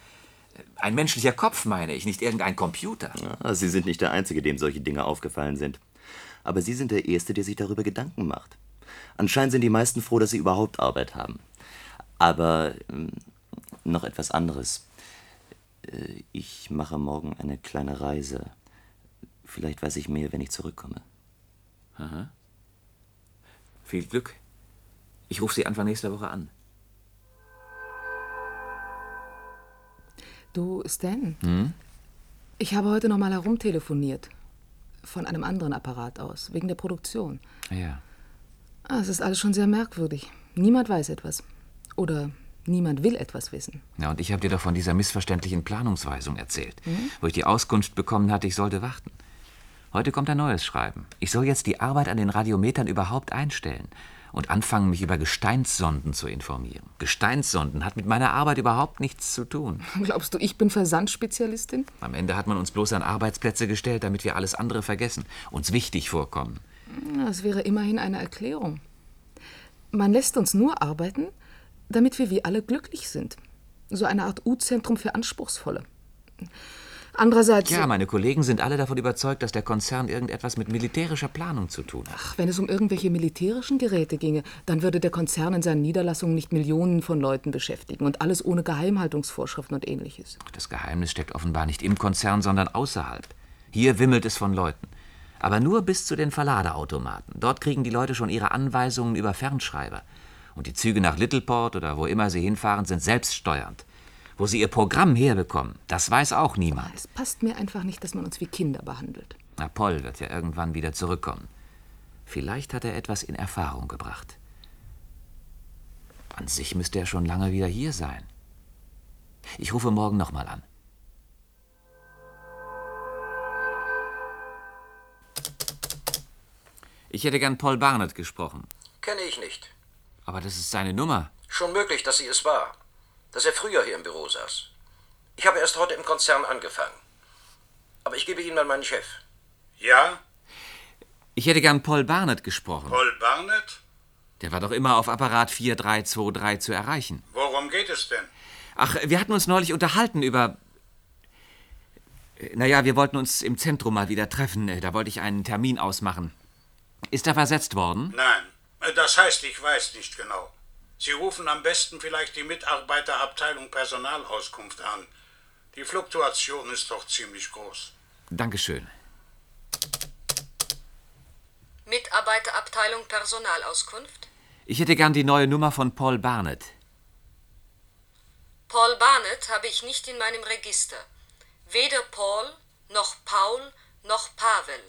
Speaker 6: Ein menschlicher Kopf, meine ich, nicht irgendein Computer.
Speaker 11: Ja, Sie sind nicht der Einzige, dem solche Dinge aufgefallen sind. Aber Sie sind der Erste, der sich darüber Gedanken macht. Anscheinend sind die meisten froh, dass sie überhaupt Arbeit haben. Aber ähm, noch etwas anderes. Äh, ich mache morgen eine kleine Reise. Vielleicht weiß ich mehr, wenn ich zurückkomme.
Speaker 6: Aha. Viel Glück. Ich rufe Sie Anfang nächster Woche an.
Speaker 7: Du, Stan,
Speaker 6: Hm?
Speaker 7: ich habe heute noch mal herumtelefoniert. Von einem anderen Apparat aus, wegen der Produktion.
Speaker 6: Ja.
Speaker 7: Ah, es ist alles schon sehr merkwürdig. Niemand weiß etwas. Oder niemand will etwas wissen.
Speaker 6: Ja, und ich habe dir doch von dieser missverständlichen Planungsweisung erzählt,
Speaker 7: Mhm.
Speaker 6: wo ich die Auskunft bekommen hatte, ich sollte warten. Heute kommt ein neues Schreiben. Ich soll jetzt die Arbeit an den Radiometern überhaupt einstellen und anfangen, mich über Gesteinssonden zu informieren. Gesteinssonden hat mit meiner Arbeit überhaupt nichts zu tun. [LAUGHS]
Speaker 7: Glaubst du, ich bin Versandspezialistin?
Speaker 6: Am Ende hat man uns bloß an Arbeitsplätze gestellt, damit wir alles andere vergessen, uns wichtig vorkommen.
Speaker 7: Das wäre immerhin eine Erklärung. Man lässt uns nur arbeiten, damit wir wie alle glücklich sind. So eine Art U-Zentrum für Anspruchsvolle. Andererseits,
Speaker 6: Ja, meine Kollegen sind alle davon überzeugt, dass der Konzern irgendetwas mit militärischer Planung zu tun hat.
Speaker 7: wenn es um irgendwelche militärischen Geräte ginge, dann würde der Konzern in seinen Niederlassungen nicht Millionen von Leuten beschäftigen und alles ohne Geheimhaltungsvorschriften und ähnliches.
Speaker 6: Das Geheimnis steckt offenbar nicht im Konzern, sondern außerhalb. Hier wimmelt es von Leuten. Aber nur bis zu den Verladeautomaten. Dort kriegen die Leute schon ihre Anweisungen über Fernschreiber. Und die Züge nach Littleport oder wo immer sie hinfahren, sind selbststeuernd. Wo sie ihr Programm herbekommen, das weiß auch niemand.
Speaker 7: Es passt mir einfach nicht, dass man uns wie Kinder behandelt.
Speaker 6: Na, Paul wird ja irgendwann wieder zurückkommen. Vielleicht hat er etwas in Erfahrung gebracht. An sich müsste er schon lange wieder hier sein. Ich rufe morgen nochmal an. Ich hätte gern Paul Barnett gesprochen.
Speaker 15: Kenne ich nicht.
Speaker 6: Aber das ist seine Nummer.
Speaker 15: Schon möglich, dass sie es war. Dass er früher hier im Büro saß. Ich habe erst heute im Konzern angefangen. Aber ich gebe Ihnen mal meinen Chef.
Speaker 10: Ja?
Speaker 6: Ich hätte gern Paul Barnett gesprochen.
Speaker 10: Paul Barnett?
Speaker 6: Der war doch immer auf Apparat 4323 zu erreichen.
Speaker 16: Worum geht es denn?
Speaker 6: Ach, wir hatten uns neulich unterhalten über. Naja, wir wollten uns im Zentrum mal wieder treffen. Da wollte ich einen Termin ausmachen. Ist er versetzt worden?
Speaker 16: Nein, das heißt, ich weiß nicht genau. Sie rufen am besten vielleicht die Mitarbeiterabteilung Personalauskunft an. Die Fluktuation ist doch ziemlich groß.
Speaker 6: Dankeschön.
Speaker 14: Mitarbeiterabteilung Personalauskunft.
Speaker 6: Ich hätte gern die neue Nummer von Paul Barnett.
Speaker 14: Paul Barnett habe ich nicht in meinem Register. Weder Paul, noch Paul, noch Pavel.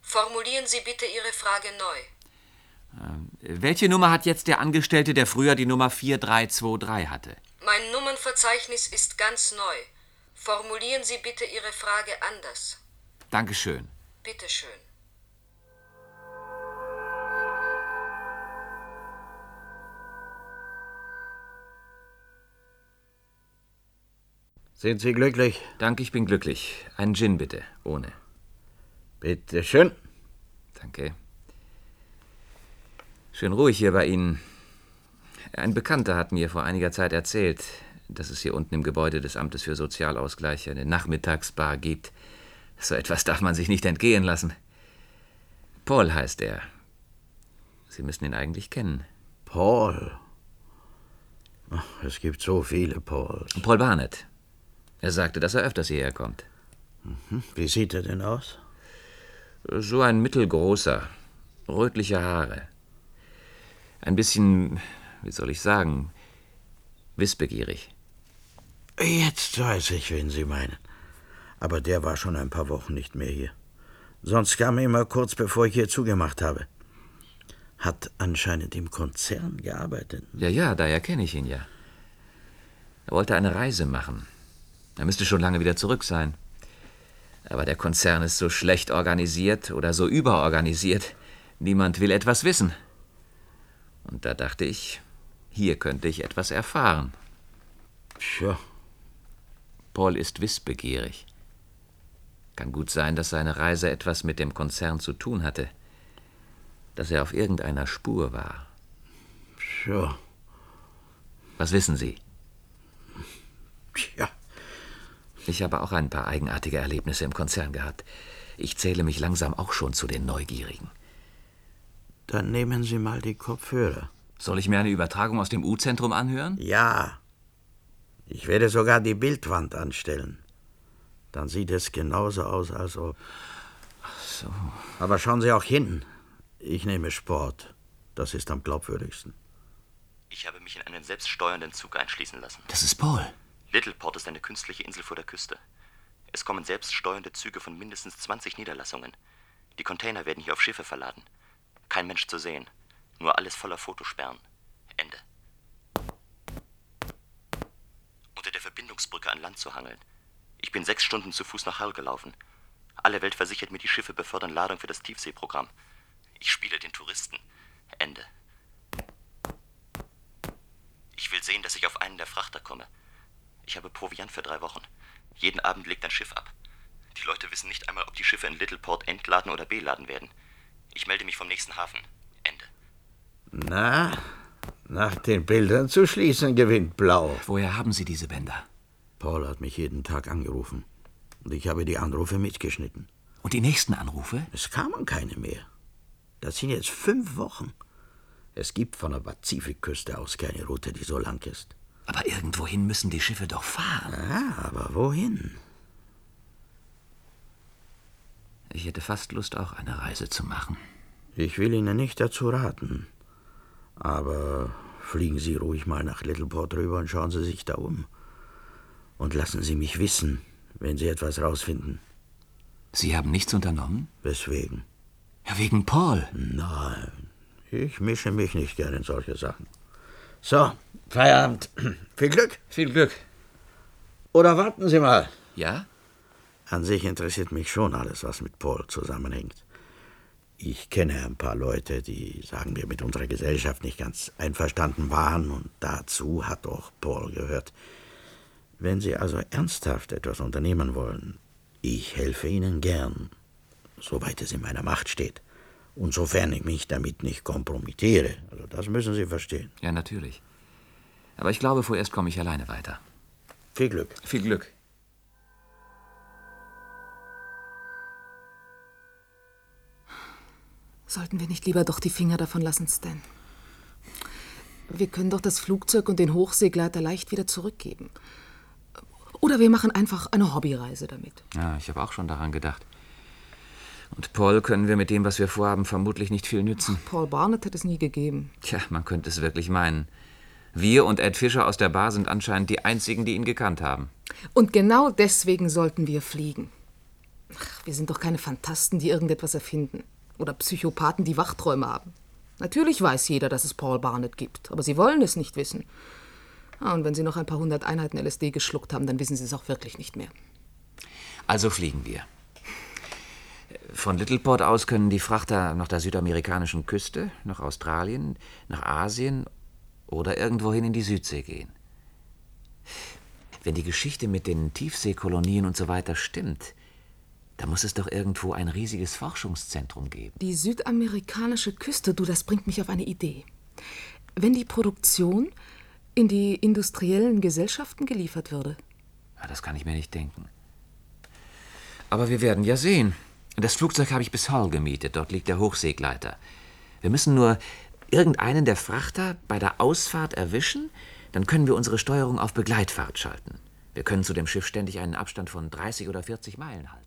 Speaker 14: Formulieren Sie bitte Ihre Frage neu.
Speaker 6: Ähm, welche Nummer hat jetzt der Angestellte, der früher die Nummer 4323 hatte?
Speaker 14: Mein Nummernverzeichnis ist ganz neu. Formulieren Sie bitte Ihre Frage anders.
Speaker 6: Dankeschön.
Speaker 14: Bitte schön.
Speaker 5: Sind Sie glücklich?
Speaker 6: Danke, ich bin glücklich. Einen Gin bitte, ohne.
Speaker 5: Bitte schön.
Speaker 6: Danke. Schön ruhig hier bei Ihnen. Ein Bekannter hat mir vor einiger Zeit erzählt, dass es hier unten im Gebäude des Amtes für Sozialausgleich eine Nachmittagsbar gibt. So etwas darf man sich nicht entgehen lassen. Paul heißt er. Sie müssen ihn eigentlich kennen.
Speaker 5: Paul. Ach, es gibt so viele Pauls.
Speaker 6: Paul Barnett. Er sagte, dass er öfters hierher kommt.
Speaker 5: Mhm. Wie sieht er denn aus?
Speaker 6: So ein mittelgroßer, rötliche Haare. Ein bisschen, wie soll ich sagen, wissbegierig.
Speaker 5: Jetzt weiß ich, wen Sie meinen. Aber der war schon ein paar Wochen nicht mehr hier. Sonst kam er immer kurz bevor ich hier zugemacht habe. Hat anscheinend im Konzern gearbeitet.
Speaker 6: Ja, ja, daher kenne ich ihn ja. Er wollte eine Reise machen. Er müsste schon lange wieder zurück sein. Aber der Konzern ist so schlecht organisiert oder so überorganisiert. Niemand will etwas wissen. Und da dachte ich, hier könnte ich etwas erfahren.
Speaker 5: Tja.
Speaker 6: Paul ist wissbegierig. Kann gut sein, dass seine Reise etwas mit dem Konzern zu tun hatte. Dass er auf irgendeiner Spur war.
Speaker 5: Tja.
Speaker 6: Was wissen Sie?
Speaker 5: Tja.
Speaker 6: Ich habe auch ein paar eigenartige Erlebnisse im Konzern gehabt. Ich zähle mich langsam auch schon zu den Neugierigen.
Speaker 5: Dann nehmen Sie mal die Kopfhörer.
Speaker 6: Soll ich mir eine Übertragung aus dem U-Zentrum anhören?
Speaker 5: Ja. Ich werde sogar die Bildwand anstellen. Dann sieht es genauso aus, als ob.
Speaker 6: Ach so.
Speaker 5: Aber schauen Sie auch hin. Ich nehme Sport. Das ist am glaubwürdigsten.
Speaker 11: Ich habe mich in einen selbststeuernden Zug einschließen lassen.
Speaker 6: Das ist Paul.
Speaker 11: Littleport ist eine künstliche Insel vor der Küste. Es kommen selbststeuernde Züge von mindestens 20 Niederlassungen. Die Container werden hier auf Schiffe verladen. Kein Mensch zu sehen. Nur alles voller Fotosperren. Ende. Unter der Verbindungsbrücke an Land zu hangeln. Ich bin sechs Stunden zu Fuß nach Hull gelaufen. Alle Welt versichert mir, die Schiffe befördern Ladung für das Tiefseeprogramm. Ich spiele den Touristen. Ende. Ich will sehen, dass ich auf einen der Frachter komme. Ich habe Proviant für drei Wochen. Jeden Abend legt ein Schiff ab. Die Leute wissen nicht einmal, ob die Schiffe in Littleport entladen oder beladen werden. Ich melde mich vom nächsten Hafen. Ende.
Speaker 5: Na, nach den Bildern zu schließen gewinnt Blau.
Speaker 6: Woher haben Sie diese Bänder?
Speaker 5: Paul hat mich jeden Tag angerufen. Und ich habe die Anrufe mitgeschnitten.
Speaker 6: Und die nächsten Anrufe?
Speaker 5: Es kamen keine mehr. Das sind jetzt fünf Wochen. Es gibt von der Pazifikküste aus keine Route, die so lang ist.
Speaker 6: Aber irgendwohin müssen die Schiffe doch fahren.
Speaker 5: Ja, aber wohin?
Speaker 6: Ich hätte fast Lust, auch eine Reise zu machen.
Speaker 5: Ich will Ihnen nicht dazu raten. Aber fliegen Sie ruhig mal nach Littleport rüber und schauen Sie sich da um. Und lassen Sie mich wissen, wenn Sie etwas rausfinden.
Speaker 6: Sie haben nichts unternommen?
Speaker 5: Weswegen?
Speaker 6: Ja, wegen Paul.
Speaker 5: Nein, ich mische mich nicht gern in solche Sachen. So, Feierabend. [CLEARS THROAT] Viel Glück.
Speaker 6: Viel Glück.
Speaker 5: Oder warten Sie mal.
Speaker 6: Ja?
Speaker 5: An sich interessiert mich schon alles, was mit Paul zusammenhängt. Ich kenne ein paar Leute, die, sagen wir, mit unserer Gesellschaft nicht ganz einverstanden waren, und dazu hat auch Paul gehört. Wenn Sie also ernsthaft etwas unternehmen wollen, ich helfe Ihnen gern, soweit es in meiner Macht steht. Und sofern ich mich damit nicht kompromittiere. Also das müssen Sie verstehen.
Speaker 6: Ja, natürlich. Aber ich glaube, vorerst komme ich alleine weiter.
Speaker 5: Viel Glück.
Speaker 6: Viel Glück.
Speaker 7: Sollten wir nicht lieber doch die Finger davon lassen, Stan? Wir können doch das Flugzeug und den Hochseegleiter leicht wieder zurückgeben. Oder wir machen einfach eine Hobbyreise damit.
Speaker 6: Ja, ich habe auch schon daran gedacht. Und Paul können wir mit dem, was wir vorhaben, vermutlich nicht viel nützen.
Speaker 7: Paul Barnett hat es nie gegeben.
Speaker 6: Tja, man könnte es wirklich meinen. Wir und Ed Fischer aus der Bar sind anscheinend die einzigen, die ihn gekannt haben.
Speaker 7: Und genau deswegen sollten wir fliegen. Ach, wir sind doch keine Fantasten, die irgendetwas erfinden. Oder Psychopathen, die Wachträume haben. Natürlich weiß jeder, dass es Paul Barnett gibt, aber sie wollen es nicht wissen. Ah, und wenn sie noch ein paar hundert Einheiten LSD geschluckt haben, dann wissen sie es auch wirklich nicht mehr.
Speaker 6: Also fliegen wir. Von Littleport aus können die Frachter nach der südamerikanischen Küste, nach Australien, nach Asien oder irgendwohin in die Südsee gehen. Wenn die Geschichte mit den Tiefseekolonien und so weiter stimmt, da muss es doch irgendwo ein riesiges Forschungszentrum geben.
Speaker 7: Die südamerikanische Küste, du, das bringt mich auf eine Idee. Wenn die Produktion in die industriellen Gesellschaften geliefert würde.
Speaker 6: Ja, das kann ich mir nicht denken. Aber wir werden ja sehen. Das Flugzeug habe ich bis Hull gemietet. Dort liegt der Hochseegleiter. Wir müssen nur irgendeinen der Frachter bei der Ausfahrt erwischen, dann können wir unsere Steuerung auf Begleitfahrt schalten. Wir können zu dem Schiff ständig einen Abstand von 30 oder 40 Meilen halten.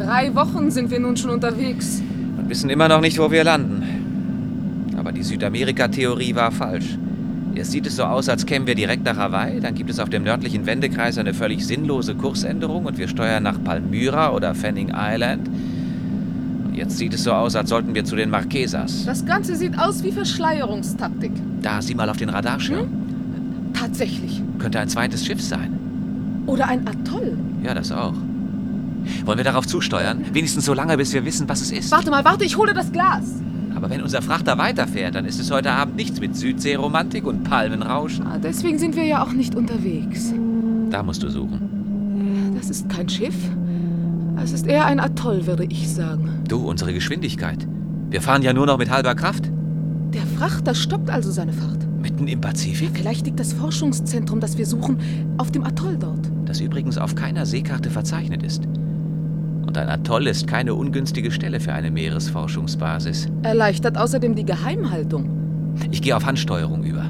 Speaker 7: Drei Wochen sind wir nun schon unterwegs.
Speaker 6: Und wissen immer noch nicht, wo wir landen. Aber die Südamerika-Theorie war falsch. Erst sieht es so aus, als kämen wir direkt nach Hawaii, dann gibt es auf dem nördlichen Wendekreis eine völlig sinnlose Kursänderung und wir steuern nach Palmyra oder Fanning Island. Und jetzt sieht es so aus, als sollten wir zu den Marquesas.
Speaker 7: Das Ganze sieht aus wie Verschleierungstaktik.
Speaker 6: Da, sieh mal auf den Radarschirm.
Speaker 7: Hm? Tatsächlich.
Speaker 6: Könnte ein zweites Schiff sein.
Speaker 7: Oder ein Atoll.
Speaker 6: Ja, das auch. Wollen wir darauf zusteuern? Wenigstens so lange, bis wir wissen, was es ist.
Speaker 7: Warte mal, warte, ich hole das Glas.
Speaker 6: Aber wenn unser Frachter weiterfährt, dann ist es heute Abend nichts mit Südseeromantik und Palmenrauschen.
Speaker 7: Ah, deswegen sind wir ja auch nicht unterwegs.
Speaker 6: Da musst du suchen.
Speaker 7: Das ist kein Schiff. Es ist eher ein Atoll, würde ich sagen.
Speaker 6: Du, unsere Geschwindigkeit. Wir fahren ja nur noch mit halber Kraft.
Speaker 7: Der Frachter stoppt also seine Fahrt.
Speaker 6: Mitten im Pazifik?
Speaker 7: Vielleicht liegt das Forschungszentrum, das wir suchen, auf dem Atoll dort.
Speaker 6: Das übrigens auf keiner Seekarte verzeichnet ist. Und ein Atoll ist keine ungünstige Stelle für eine Meeresforschungsbasis.
Speaker 7: Erleichtert außerdem die Geheimhaltung.
Speaker 6: Ich gehe auf Handsteuerung über.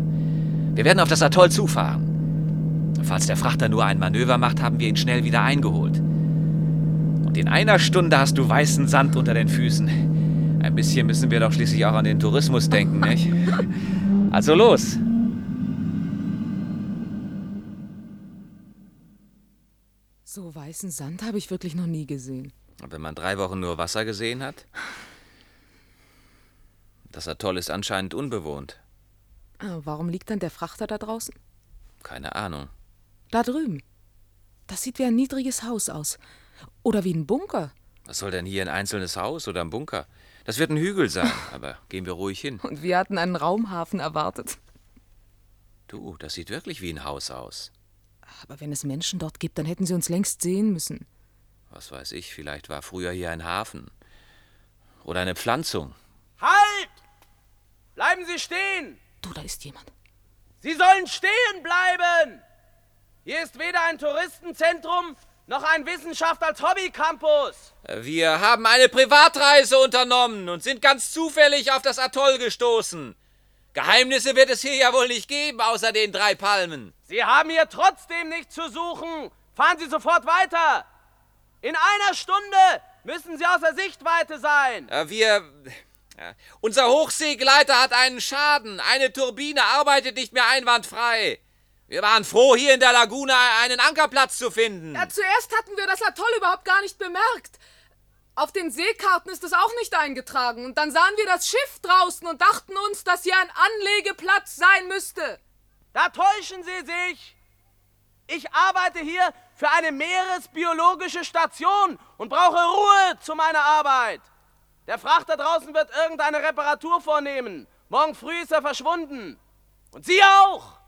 Speaker 6: Wir werden auf das Atoll zufahren. Falls der Frachter nur ein Manöver macht, haben wir ihn schnell wieder eingeholt. Und in einer Stunde hast du weißen Sand unter den Füßen. Ein bisschen müssen wir doch schließlich auch an den Tourismus denken, nicht? Also los!
Speaker 7: So weißen Sand habe ich wirklich noch nie gesehen.
Speaker 6: Und wenn man drei Wochen nur Wasser gesehen hat? Das Atoll ist anscheinend unbewohnt.
Speaker 7: Ah, warum liegt dann der Frachter da draußen?
Speaker 6: Keine Ahnung.
Speaker 7: Da drüben. Das sieht wie ein niedriges Haus aus. Oder wie ein Bunker.
Speaker 6: Was soll denn hier ein einzelnes Haus oder ein Bunker? Das wird ein Hügel sein, [LAUGHS] aber gehen wir ruhig hin.
Speaker 7: Und wir hatten einen Raumhafen erwartet.
Speaker 6: Du, das sieht wirklich wie ein Haus aus.
Speaker 7: Aber wenn es Menschen dort gibt, dann hätten sie uns längst sehen müssen.
Speaker 6: Was weiß ich, vielleicht war früher hier ein Hafen. Oder eine Pflanzung.
Speaker 17: Halt! Bleiben Sie stehen!
Speaker 7: Du, da ist jemand.
Speaker 17: Sie sollen stehen bleiben! Hier ist weder ein Touristenzentrum noch ein Wissenschaft als Hobbycampus.
Speaker 6: Wir haben eine Privatreise unternommen und sind ganz zufällig auf das Atoll gestoßen. Geheimnisse wird es hier ja wohl nicht geben, außer den drei Palmen.
Speaker 17: Sie haben hier trotzdem nichts zu suchen. Fahren Sie sofort weiter. In einer Stunde müssen Sie außer Sichtweite sein.
Speaker 6: Wir. Ja. Unser Hochseegleiter hat einen Schaden. Eine Turbine arbeitet nicht mehr einwandfrei. Wir waren froh, hier in der Lagune einen Ankerplatz zu finden.
Speaker 7: Ja, zuerst hatten wir das Atoll überhaupt gar nicht bemerkt. Auf den Seekarten ist es auch nicht eingetragen. Und dann sahen wir das Schiff draußen und dachten uns, dass hier ein Anlegeplatz sein müsste.
Speaker 17: Da täuschen Sie sich. Ich arbeite hier für eine meeresbiologische Station und brauche Ruhe zu meiner Arbeit. Der Frachter draußen wird irgendeine Reparatur vornehmen. Morgen früh ist er verschwunden. Und Sie auch.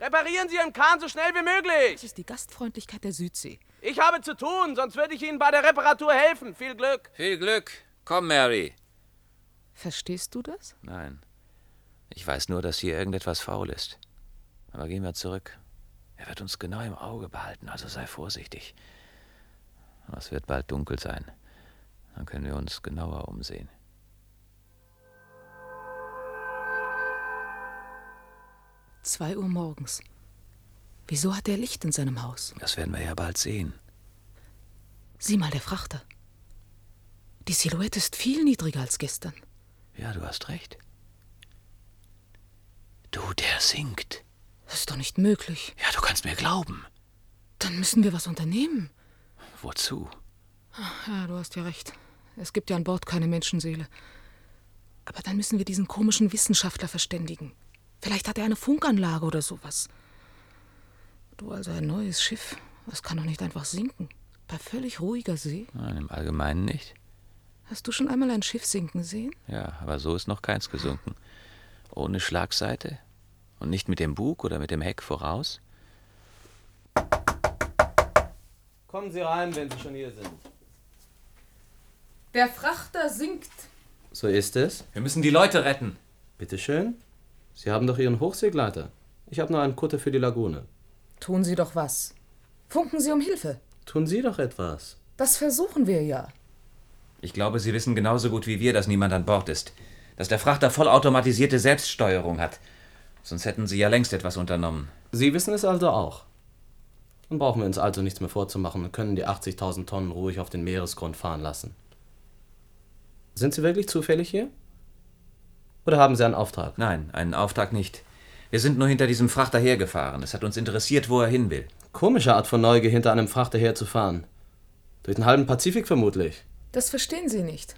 Speaker 17: Reparieren Sie Ihren Kahn so schnell wie möglich.
Speaker 7: Das ist die Gastfreundlichkeit der Südsee.
Speaker 17: Ich habe zu tun, sonst würde ich Ihnen bei der Reparatur helfen. Viel Glück.
Speaker 6: Viel Glück. Komm, Mary.
Speaker 7: Verstehst du das?
Speaker 6: Nein. Ich weiß nur, dass hier irgendetwas faul ist. Aber gehen wir zurück. Er wird uns genau im Auge behalten, also sei vorsichtig. Es wird bald dunkel sein. Dann können wir uns genauer umsehen.
Speaker 7: Zwei Uhr morgens. Wieso hat er Licht in seinem Haus?
Speaker 6: Das werden wir ja bald sehen.
Speaker 7: Sieh mal, der Frachter. Die Silhouette ist viel niedriger als gestern.
Speaker 6: Ja, du hast recht. Du, der singt.
Speaker 7: Das ist doch nicht möglich.
Speaker 6: Ja, du kannst mir glauben.
Speaker 7: Dann müssen wir was unternehmen.
Speaker 6: Wozu?
Speaker 7: Ach, Ja, du hast ja recht. Es gibt ja an Bord keine Menschenseele. Aber dann müssen wir diesen komischen Wissenschaftler verständigen. Vielleicht hat er eine Funkanlage oder sowas. Du, also ein neues Schiff. Das kann doch nicht einfach sinken. Bei völlig ruhiger See.
Speaker 6: Nein, im Allgemeinen nicht.
Speaker 7: Hast du schon einmal ein Schiff sinken sehen?
Speaker 6: Ja, aber so ist noch keins gesunken. Ohne Schlagseite und nicht mit dem Bug oder mit dem Heck voraus.
Speaker 17: Kommen Sie rein, wenn Sie schon hier sind.
Speaker 7: Der Frachter sinkt.
Speaker 18: So ist es.
Speaker 6: Wir müssen die Leute retten.
Speaker 18: Bitte schön. Sie haben doch Ihren Hochseegleiter. Ich habe nur einen Kutter für die Lagune.
Speaker 7: Tun Sie doch was. Funken Sie um Hilfe.
Speaker 18: Tun Sie doch etwas.
Speaker 7: Das versuchen wir ja.
Speaker 6: Ich glaube, Sie wissen genauso gut wie wir, dass niemand an Bord ist. Dass der Frachter vollautomatisierte Selbststeuerung hat. Sonst hätten Sie ja längst etwas unternommen.
Speaker 18: Sie wissen es also auch. Dann brauchen wir uns also nichts mehr vorzumachen und können die 80.000 Tonnen ruhig auf den Meeresgrund fahren lassen. Sind Sie wirklich zufällig hier? Oder haben Sie einen Auftrag?
Speaker 6: Nein, einen Auftrag nicht. Wir sind nur hinter diesem Frachter hergefahren. Es hat uns interessiert, wo er hin will.
Speaker 18: Komische Art von Neugier, hinter einem Frachter herzufahren. Durch den halben Pazifik vermutlich.
Speaker 7: Das verstehen Sie nicht.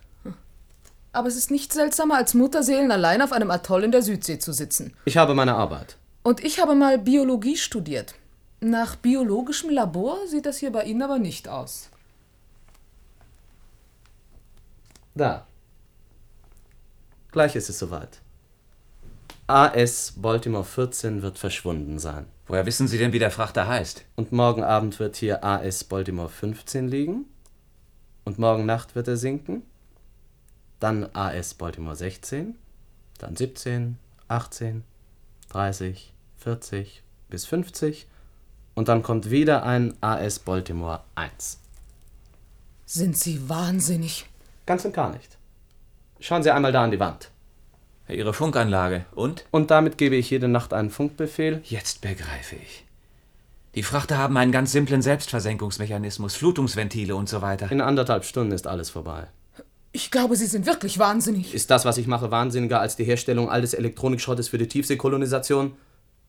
Speaker 7: Aber es ist nicht seltsamer, als Mutterseelen allein auf einem Atoll in der Südsee zu sitzen.
Speaker 18: Ich habe meine Arbeit.
Speaker 7: Und ich habe mal Biologie studiert. Nach biologischem Labor sieht das hier bei Ihnen aber nicht aus.
Speaker 18: Da. Gleich ist es soweit. AS Baltimore 14 wird verschwunden sein.
Speaker 6: Woher wissen Sie denn, wie der Frachter heißt?
Speaker 18: Und morgen Abend wird hier AS Baltimore 15 liegen. Und morgen Nacht wird er sinken. Dann AS Baltimore 16. Dann 17, 18, 30, 40 bis 50. Und dann kommt wieder ein AS Baltimore 1.
Speaker 7: Sind Sie wahnsinnig?
Speaker 18: Ganz und gar nicht. Schauen Sie einmal da an die Wand.
Speaker 6: Ihre Funkanlage. Und?
Speaker 18: Und damit gebe ich jede Nacht einen Funkbefehl.
Speaker 6: Jetzt begreife ich. Die Frachter haben einen ganz simplen Selbstversenkungsmechanismus, Flutungsventile und so weiter.
Speaker 18: In anderthalb Stunden ist alles vorbei.
Speaker 7: Ich glaube, Sie sind wirklich wahnsinnig.
Speaker 18: Ist das, was ich mache, wahnsinniger als die Herstellung all des Elektronikschrottes für die Tiefseekolonisation?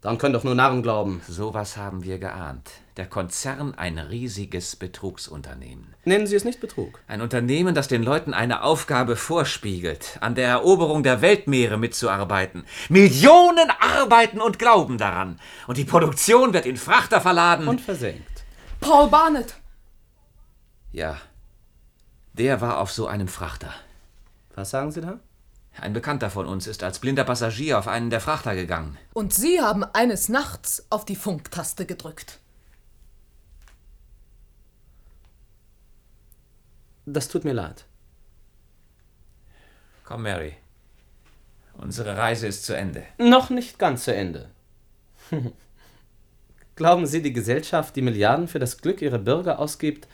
Speaker 18: Daran können doch nur Narren glauben.
Speaker 6: Sowas haben wir geahnt. Der Konzern ein riesiges Betrugsunternehmen.
Speaker 18: Nennen Sie es nicht Betrug.
Speaker 6: Ein Unternehmen, das den Leuten eine Aufgabe vorspiegelt, an der Eroberung der Weltmeere mitzuarbeiten. Millionen arbeiten und glauben daran. Und die Produktion wird in Frachter verladen.
Speaker 18: Und versenkt.
Speaker 7: Paul Barnett!
Speaker 6: Ja. Der war auf so einem Frachter.
Speaker 18: Was sagen Sie da?
Speaker 6: Ein Bekannter von uns ist als blinder Passagier auf einen der Frachter gegangen.
Speaker 7: Und Sie haben eines Nachts auf die Funktaste gedrückt.
Speaker 18: Das tut mir leid.
Speaker 6: Komm, Mary. Unsere Reise ist zu Ende.
Speaker 18: Noch nicht ganz zu Ende. [LAUGHS] Glauben Sie, die Gesellschaft, die Milliarden für das Glück ihrer Bürger ausgibt,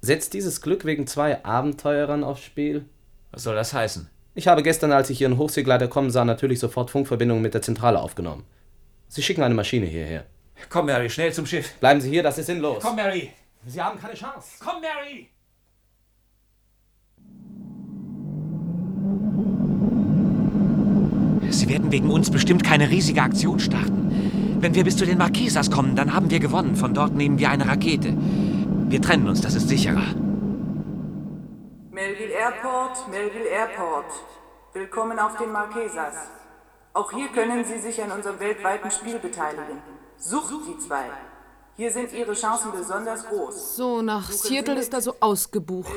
Speaker 18: setzt dieses Glück wegen zwei Abenteurern aufs Spiel?
Speaker 6: Was soll das heißen?
Speaker 18: Ich habe gestern, als ich Ihren Hochseegleiter kommen sah, natürlich sofort Funkverbindungen mit der Zentrale aufgenommen. Sie schicken eine Maschine hierher.
Speaker 6: Komm, Mary, schnell zum Schiff.
Speaker 18: Bleiben Sie hier, das ist sinnlos.
Speaker 6: Komm, Mary.
Speaker 18: Sie haben keine Chance.
Speaker 6: Komm, Mary. Sie werden wegen uns bestimmt keine riesige Aktion starten. Wenn wir bis zu den Marquesas kommen, dann haben wir gewonnen. Von dort nehmen wir eine Rakete. Wir trennen uns, das ist sicherer.
Speaker 19: Melville Airport, Melville Airport. Willkommen auf den Marquesas. Auch hier können Sie sich an unserem weltweiten Spiel beteiligen. Sucht die zwei. Hier sind Ihre Chancen besonders groß.
Speaker 7: So, nach Seattle ist er so ausgebucht.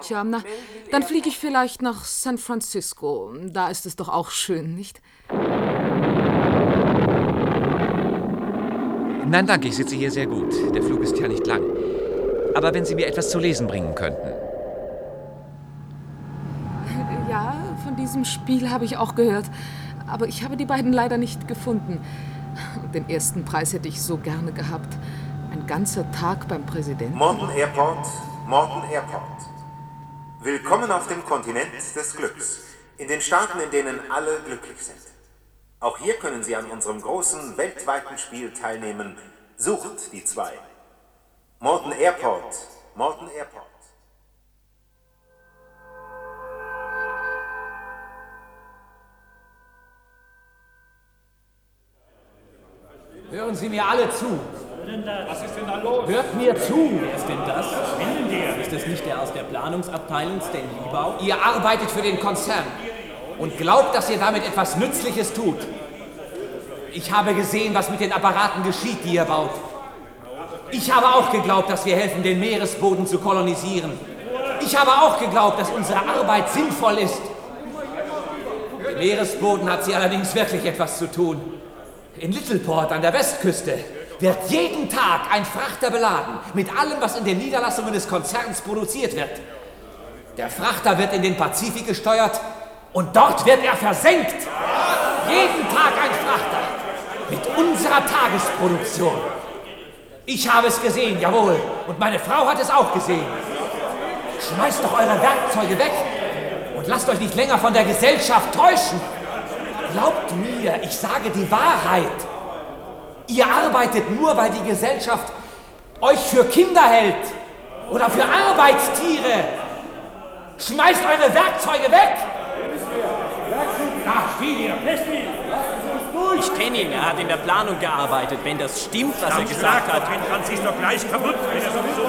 Speaker 7: Tja, na, dann fliege ich vielleicht nach San Francisco. Da ist es doch auch schön, nicht?
Speaker 6: Nein, danke, ich sitze hier sehr gut. Der Flug ist ja nicht lang. Aber wenn Sie mir etwas zu lesen bringen könnten.
Speaker 7: Ja, von diesem Spiel habe ich auch gehört. Aber ich habe die beiden leider nicht gefunden. Den ersten Preis hätte ich so gerne gehabt. Ein ganzer Tag beim Präsidenten.
Speaker 4: Morton Airport, Morton Airport. Willkommen auf dem Kontinent des Glücks. In den Staaten, in denen alle glücklich sind. Auch hier können Sie an unserem großen weltweiten Spiel teilnehmen. Sucht die zwei. Morton Airport, Morton Airport.
Speaker 20: Hören Sie mir alle zu.
Speaker 21: Was ist denn da los?
Speaker 20: Hört mir zu.
Speaker 21: Wer ist denn das? Was will denn der? Ist das nicht der aus der Planungsabteilung, Stan Liebau?
Speaker 20: Ihr arbeitet für den Konzern und glaubt, dass ihr damit etwas Nützliches tut. Ich habe gesehen, was mit den Apparaten geschieht, die ihr baut. Ich habe auch geglaubt, dass wir helfen, den Meeresboden zu kolonisieren. Ich habe auch geglaubt, dass unsere Arbeit sinnvoll ist. Der Meeresboden hat sie allerdings wirklich etwas zu tun. In Littleport an der Westküste wird jeden Tag ein Frachter beladen mit allem, was in den Niederlassungen des Konzerns produziert wird. Der Frachter wird in den Pazifik gesteuert und dort wird er versenkt. Jeden Tag ein Frachter mit unserer Tagesproduktion. Ich habe es gesehen, jawohl. Und meine Frau hat es auch gesehen. Schmeißt doch eure Werkzeuge weg und lasst euch nicht länger von der Gesellschaft täuschen. Glaubt mir, ich sage die Wahrheit. Ihr arbeitet nur, weil die Gesellschaft euch für Kinder hält oder für Arbeitstiere. Schmeißt eure Werkzeuge weg!
Speaker 21: Da! Ich kenne ihn, er hat in der Planung gearbeitet. Wenn das stimmt, was er gesagt hat. Den Transistor gleich kaputt, wenn er sowieso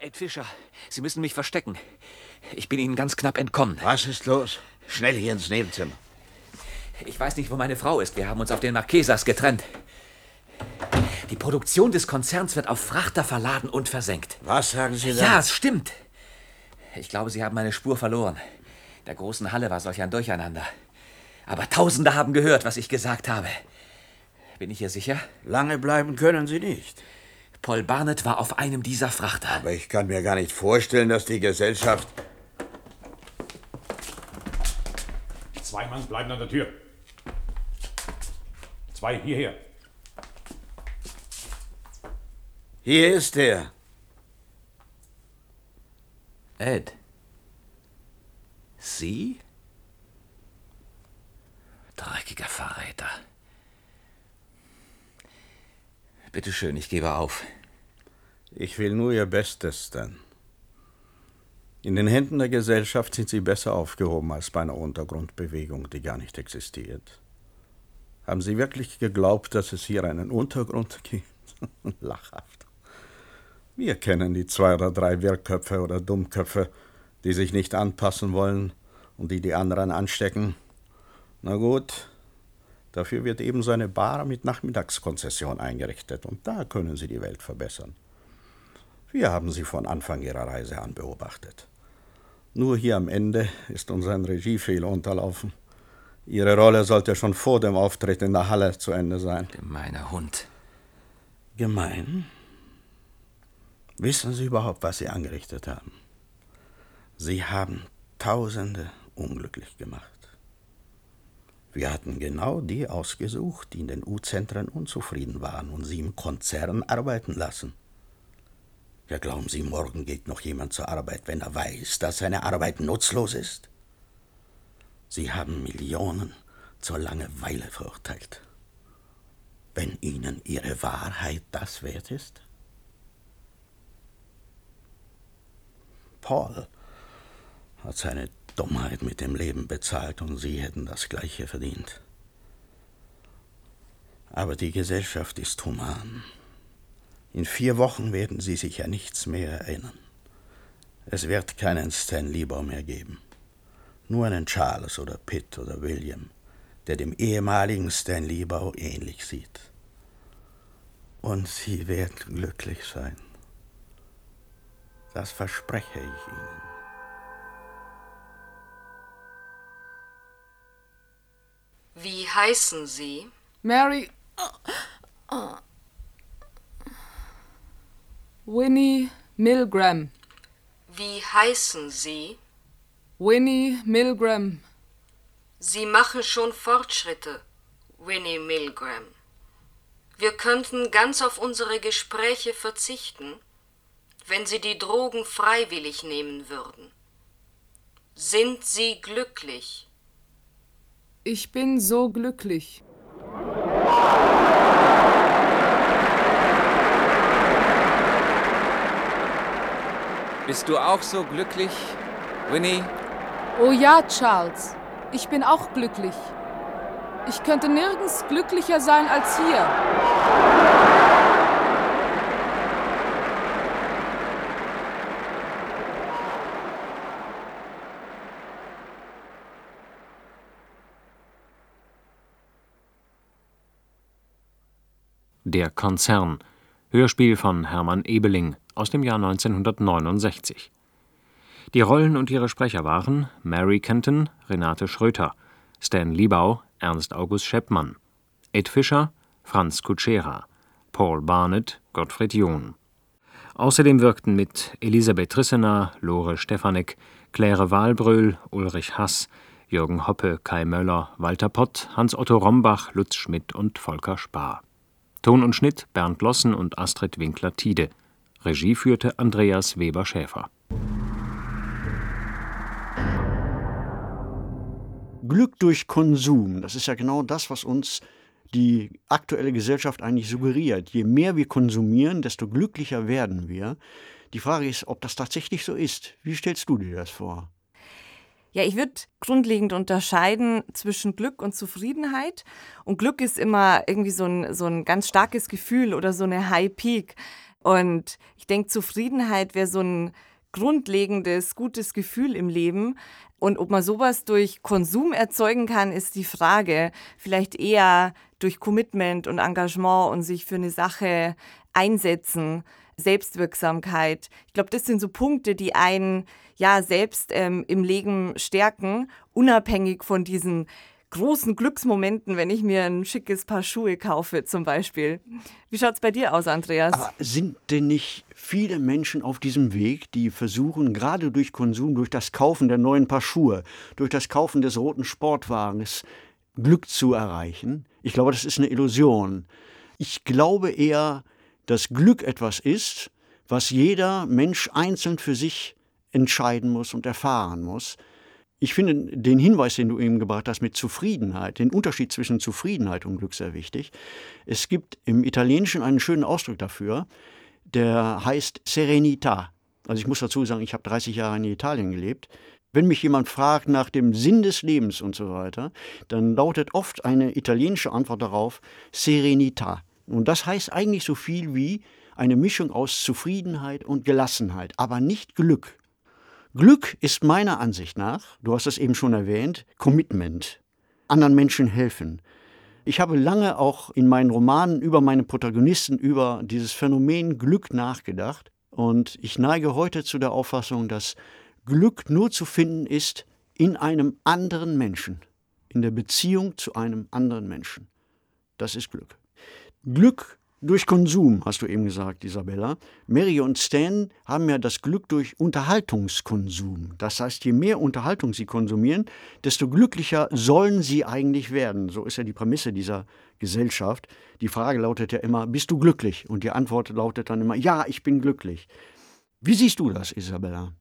Speaker 6: Ed Fischer, Sie müssen mich verstecken. Ich bin Ihnen ganz knapp entkommen.
Speaker 5: Was ist los? Schnell hier ins Nebenzimmer.
Speaker 6: Ich weiß nicht, wo meine Frau ist. Wir haben uns auf den Marquesas getrennt. Die Produktion des Konzerns wird auf Frachter verladen und versenkt.
Speaker 5: Was sagen Sie da?
Speaker 6: Ja, es stimmt. Ich glaube, Sie haben meine Spur verloren. In der großen Halle war solch ein Durcheinander. Aber Tausende haben gehört, was ich gesagt habe. Bin ich hier sicher?
Speaker 5: Lange bleiben können Sie nicht.
Speaker 6: Paul Barnett war auf einem dieser Frachter.
Speaker 5: Aber ich kann mir gar nicht vorstellen, dass die Gesellschaft.
Speaker 21: Zwei Mann bleiben an der Tür. Zwei hierher.
Speaker 5: Hier ist er.
Speaker 6: Ed. Sie? Dreckiger Verräter. Bitte schön, ich gebe auf.
Speaker 5: Ich will nur Ihr Bestes, Stan. In den Händen der Gesellschaft sind Sie besser aufgehoben als bei einer Untergrundbewegung, die gar nicht existiert. Haben Sie wirklich geglaubt, dass es hier einen Untergrund gibt? [LAUGHS] Lachhaft. Wir kennen die zwei oder drei Wirrköpfe oder Dummköpfe, die sich nicht anpassen wollen und die die anderen anstecken. Na gut, dafür wird ebenso eine Bar mit Nachmittagskonzession eingerichtet und da können Sie die Welt verbessern. Wir haben Sie von Anfang Ihrer Reise an beobachtet. Nur hier am Ende ist uns ein Regiefehler unterlaufen. Ihre Rolle sollte schon vor dem Auftritt in der Halle zu Ende sein.
Speaker 6: Gemeiner Hund.
Speaker 5: Gemein? Wissen Sie überhaupt, was Sie angerichtet haben? Sie haben Tausende unglücklich gemacht. Wir hatten genau die ausgesucht, die in den U-Zentren unzufrieden waren und sie im Konzern arbeiten lassen. Ja, glauben Sie, morgen geht noch jemand zur Arbeit, wenn er weiß, dass seine Arbeit nutzlos ist? Sie haben Millionen zur Langeweile verurteilt. Wenn Ihnen Ihre Wahrheit das wert ist? Paul hat seine Dummheit mit dem Leben bezahlt und Sie hätten das Gleiche verdient. Aber die Gesellschaft ist human. In vier Wochen werden Sie sich ja nichts mehr erinnern. Es wird keinen Stan Lieber mehr geben. Nur einen Charles oder Pitt oder William, der dem ehemaligen Stan Liebau ähnlich sieht. Und Sie werden glücklich sein. Das verspreche ich Ihnen.
Speaker 14: Wie heißen Sie?
Speaker 7: Mary. Winnie Milgram.
Speaker 14: Wie heißen Sie?
Speaker 7: Winnie Milgram.
Speaker 14: Sie machen schon Fortschritte, Winnie Milgram. Wir könnten ganz auf unsere Gespräche verzichten, wenn Sie die Drogen freiwillig nehmen würden. Sind Sie glücklich?
Speaker 7: Ich bin so glücklich.
Speaker 13: Bist du auch so glücklich, Winnie?
Speaker 7: Oh ja, Charles. Ich bin auch glücklich. Ich könnte nirgends glücklicher sein als hier.
Speaker 22: Der Konzern. Hörspiel von Hermann Ebeling aus dem Jahr 1969. Die Rollen und ihre Sprecher waren Mary Kenton, Renate Schröter, Stan Liebau, Ernst August Scheppmann, Ed Fischer, Franz Kutschera, Paul Barnett, Gottfried John. Außerdem wirkten mit Elisabeth Trissener, Lore Stefanek, Claire Wahlbröhl, Ulrich Hass, Jürgen Hoppe, Kai Möller, Walter Pott, Hans-Otto Rombach, Lutz Schmidt und Volker Spar. Ton und Schnitt Bernd Lossen und Astrid Winkler-Tiede. Regie führte Andreas Weber-Schäfer.
Speaker 2: Glück durch Konsum, das ist ja genau das, was uns die aktuelle Gesellschaft eigentlich suggeriert. Je mehr wir konsumieren, desto glücklicher werden wir. Die Frage ist, ob das tatsächlich so ist. Wie stellst du dir das vor?
Speaker 3: Ja, ich würde grundlegend unterscheiden zwischen Glück und Zufriedenheit. Und Glück ist immer irgendwie so ein, so ein ganz starkes Gefühl oder so eine High Peak. Und ich denke, Zufriedenheit wäre so ein grundlegendes, gutes Gefühl im Leben. Und ob man sowas durch Konsum erzeugen kann, ist die Frage. Vielleicht eher durch Commitment und Engagement und sich für eine Sache einsetzen. Selbstwirksamkeit. Ich glaube, das sind so Punkte, die einen ja selbst ähm, im Leben stärken, unabhängig von diesen großen Glücksmomenten, wenn ich mir ein schickes Paar Schuhe kaufe zum Beispiel. Wie schaut es bei dir aus, Andreas?
Speaker 2: Aber sind denn nicht viele Menschen auf diesem Weg, die versuchen, gerade durch Konsum, durch das Kaufen der neuen Paar Schuhe, durch das Kaufen des roten Sportwagens Glück zu erreichen? Ich glaube, das ist eine Illusion. Ich glaube eher, dass Glück etwas ist, was jeder Mensch einzeln für sich entscheiden muss und erfahren muss. Ich finde den Hinweis, den du eben gebracht hast mit Zufriedenheit, den Unterschied zwischen Zufriedenheit und Glück sehr wichtig. Es gibt im Italienischen einen schönen Ausdruck dafür, der heißt Serenità. Also ich muss dazu sagen, ich habe 30 Jahre in Italien gelebt. Wenn mich jemand fragt nach dem Sinn des Lebens und so weiter, dann lautet oft eine italienische Antwort darauf Serenità. Und das heißt eigentlich so viel wie eine Mischung aus Zufriedenheit und Gelassenheit, aber nicht Glück. Glück ist meiner Ansicht nach, du hast es eben schon erwähnt, Commitment, anderen Menschen helfen. Ich habe lange auch in meinen Romanen über meine Protagonisten, über dieses Phänomen Glück nachgedacht und ich neige heute zu der Auffassung, dass Glück nur zu finden ist in einem anderen Menschen, in der Beziehung zu einem anderen Menschen. Das ist Glück. Glück durch Konsum, hast du eben gesagt, Isabella. Mary und Stan haben ja das Glück durch Unterhaltungskonsum. Das heißt, je mehr Unterhaltung sie konsumieren, desto glücklicher sollen sie eigentlich werden. So ist ja die Prämisse dieser Gesellschaft. Die Frage lautet ja immer, bist du glücklich? Und die Antwort lautet dann immer, ja, ich bin glücklich. Wie siehst du das, Isabella?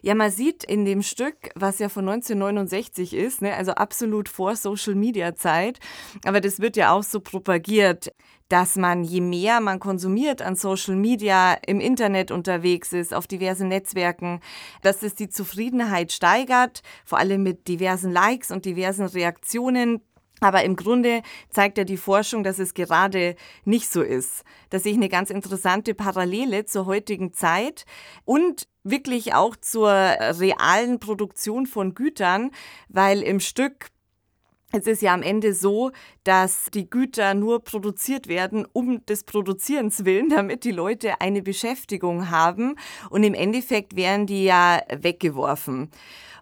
Speaker 3: Ja, man sieht in dem Stück, was ja von 1969 ist, ne, also absolut vor Social Media Zeit, aber das wird ja auch so propagiert, dass man je mehr man konsumiert an Social Media, im Internet unterwegs ist, auf diversen Netzwerken, dass es die Zufriedenheit steigert, vor allem mit diversen Likes und diversen Reaktionen. Aber im Grunde zeigt ja die Forschung, dass es gerade nicht so ist. Da sehe ich eine ganz interessante Parallele zur heutigen Zeit und wirklich auch zur realen Produktion von Gütern, weil im Stück es ist ja am Ende so, dass die Güter nur produziert werden, um des Produzierens willen, damit die Leute eine Beschäftigung haben. Und im Endeffekt werden die ja weggeworfen.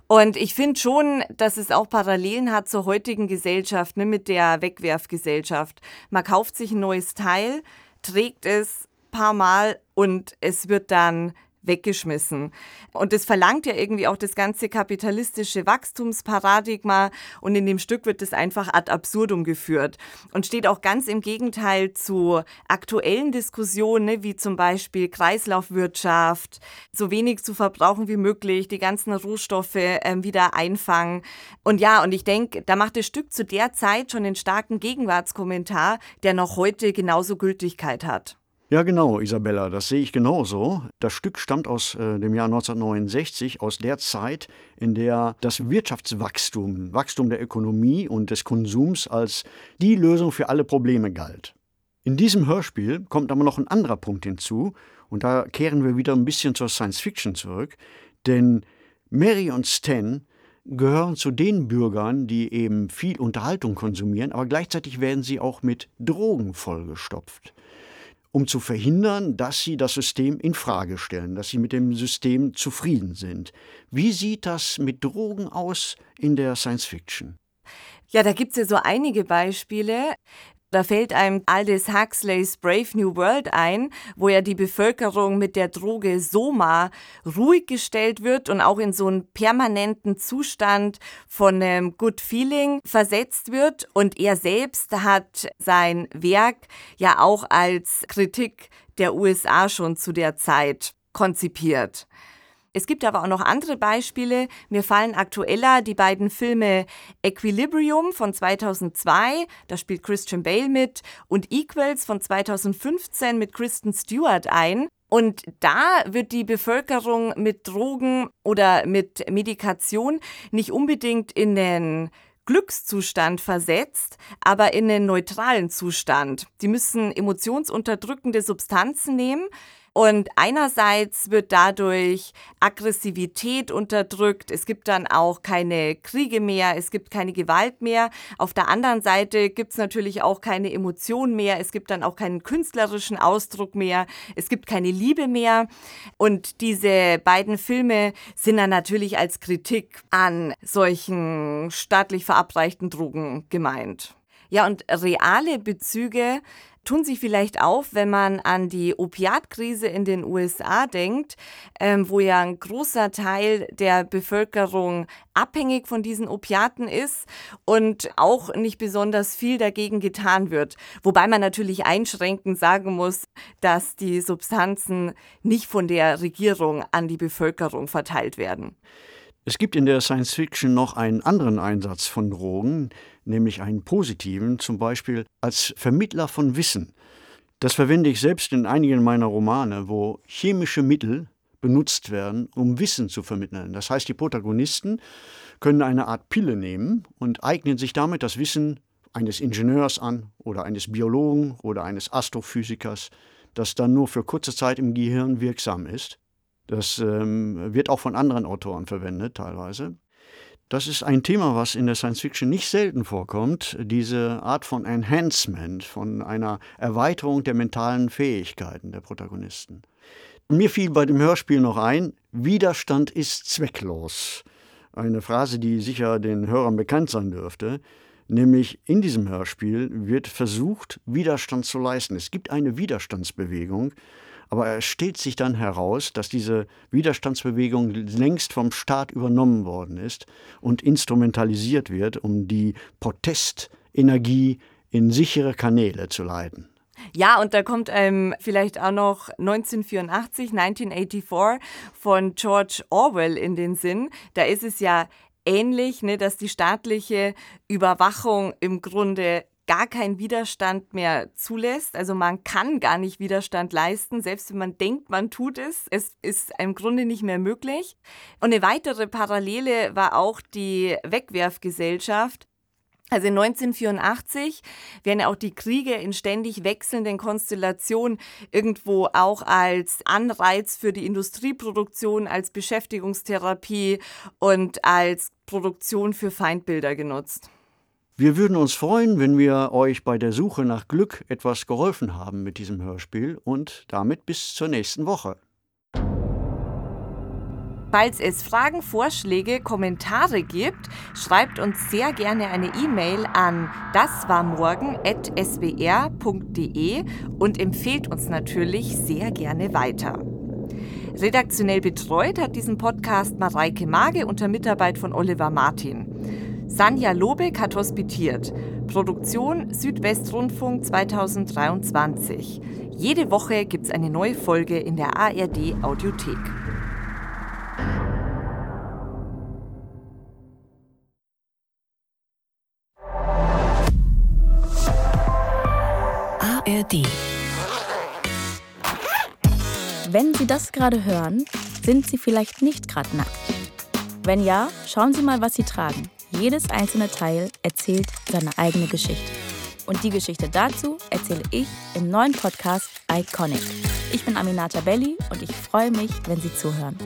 Speaker 3: Und ich finde schon, dass es auch Parallelen hat zur heutigen Gesellschaft, ne, mit der Wegwerfgesellschaft. Man kauft sich ein neues Teil, trägt es paar Mal und es wird dann weggeschmissen. Und das verlangt ja irgendwie auch das ganze kapitalistische Wachstumsparadigma und in dem Stück wird das einfach ad absurdum geführt und steht auch ganz im Gegenteil zu aktuellen Diskussionen, ne, wie zum Beispiel Kreislaufwirtschaft, so wenig zu verbrauchen wie möglich, die ganzen Rohstoffe äh, wieder einfangen. Und ja, und ich denke, da macht das Stück zu der Zeit schon einen starken Gegenwartskommentar, der noch heute genauso Gültigkeit hat.
Speaker 2: Ja, genau, Isabella, das sehe ich genauso. Das Stück stammt aus äh, dem Jahr 1969, aus der Zeit, in der das Wirtschaftswachstum, Wachstum der Ökonomie und des Konsums als die Lösung für alle Probleme galt. In diesem Hörspiel kommt aber noch ein anderer Punkt hinzu, und da kehren wir wieder ein bisschen zur Science Fiction zurück, denn Mary und Stan gehören zu den Bürgern, die eben viel Unterhaltung konsumieren, aber gleichzeitig werden sie auch mit Drogen vollgestopft um zu verhindern, dass sie das System in Frage stellen, dass sie mit dem System zufrieden sind. Wie sieht das mit Drogen aus in der Science Fiction?
Speaker 3: Ja, da gibt es ja so einige Beispiele. Da fällt einem Aldous Huxleys Brave New World ein, wo ja die Bevölkerung mit der Droge Soma ruhig gestellt wird und auch in so einen permanenten Zustand von einem Good Feeling versetzt wird. Und er selbst hat sein Werk ja auch als Kritik der USA schon zu der Zeit konzipiert. Es gibt aber auch noch andere Beispiele. Mir fallen aktueller die beiden Filme Equilibrium von 2002, da spielt Christian Bale mit, und Equals von 2015 mit Kristen Stewart ein. Und da wird die Bevölkerung mit Drogen oder mit Medikation nicht unbedingt in den Glückszustand versetzt, aber in einen neutralen Zustand. Die müssen emotionsunterdrückende Substanzen nehmen und einerseits wird dadurch Aggressivität unterdrückt, es gibt dann auch keine Kriege mehr, es gibt keine Gewalt mehr. Auf der anderen Seite gibt es natürlich auch keine Emotion mehr, es gibt dann auch keinen künstlerischen Ausdruck mehr, es gibt keine Liebe mehr. Und diese beiden Filme sind dann natürlich als Kritik an solchen staatlich verabreichten Drogen gemeint. Ja, und reale Bezüge tun sich vielleicht auf, wenn man an die Opiatkrise in den USA denkt, ähm, wo ja ein großer Teil der Bevölkerung abhängig von diesen Opiaten ist und auch nicht besonders viel dagegen getan wird. Wobei man natürlich einschränkend sagen muss, dass die Substanzen nicht von der Regierung an die Bevölkerung verteilt werden.
Speaker 2: Es gibt in der Science Fiction noch einen anderen Einsatz von Drogen, nämlich einen positiven, zum Beispiel als Vermittler von Wissen. Das verwende ich selbst in einigen meiner Romane, wo chemische Mittel benutzt werden, um Wissen zu vermitteln. Das heißt, die Protagonisten können eine Art Pille nehmen und eignen sich damit das Wissen eines Ingenieurs an oder eines Biologen oder eines Astrophysikers, das dann nur für kurze Zeit im Gehirn wirksam ist. Das ähm, wird auch von anderen Autoren verwendet teilweise. Das ist ein Thema, was in der Science Fiction nicht selten vorkommt, diese Art von Enhancement, von einer Erweiterung der mentalen Fähigkeiten der Protagonisten. Mir fiel bei dem Hörspiel noch ein, Widerstand ist zwecklos. Eine Phrase, die sicher den Hörern bekannt sein dürfte. Nämlich in diesem Hörspiel wird versucht, Widerstand zu leisten. Es gibt eine Widerstandsbewegung, aber es stellt sich dann heraus, dass diese Widerstandsbewegung längst vom Staat übernommen worden ist und instrumentalisiert wird, um die Protestenergie in sichere Kanäle zu leiten.
Speaker 3: Ja, und da kommt ähm, vielleicht auch noch 1984, 1984 von George Orwell in den Sinn. Da ist es ja ähnlich, ne, dass die staatliche Überwachung im Grunde gar keinen Widerstand mehr zulässt. Also man kann gar nicht Widerstand leisten, selbst wenn man denkt, man tut es. Es ist im Grunde nicht mehr möglich. Und eine weitere Parallele war auch die Wegwerfgesellschaft. Also 1984 werden auch die Kriege in ständig wechselnden Konstellationen irgendwo auch als Anreiz für die Industrieproduktion, als Beschäftigungstherapie und als Produktion für Feindbilder genutzt.
Speaker 2: Wir würden uns freuen, wenn wir euch bei der Suche nach Glück etwas geholfen haben mit diesem Hörspiel und damit bis zur nächsten Woche.
Speaker 3: Falls es Fragen, Vorschläge, Kommentare gibt, schreibt uns sehr gerne eine E-Mail an daswarmorgen.sbr.de und empfehlt uns natürlich sehr gerne weiter. Redaktionell betreut hat diesen Podcast Mareike Mage unter Mitarbeit von Oliver Martin. Sanja Lobeck hat hospitiert. Produktion Südwestrundfunk 2023. Jede Woche gibt es eine neue Folge in der ARD Audiothek.
Speaker 23: ARD. Wenn Sie das gerade hören, sind Sie vielleicht nicht gerade nackt. Wenn ja, schauen Sie mal, was Sie tragen. Jedes einzelne Teil erzählt seine eigene Geschichte. Und die Geschichte dazu erzähle ich im neuen Podcast Iconic. Ich bin Aminata Belli und ich freue mich, wenn Sie zuhören.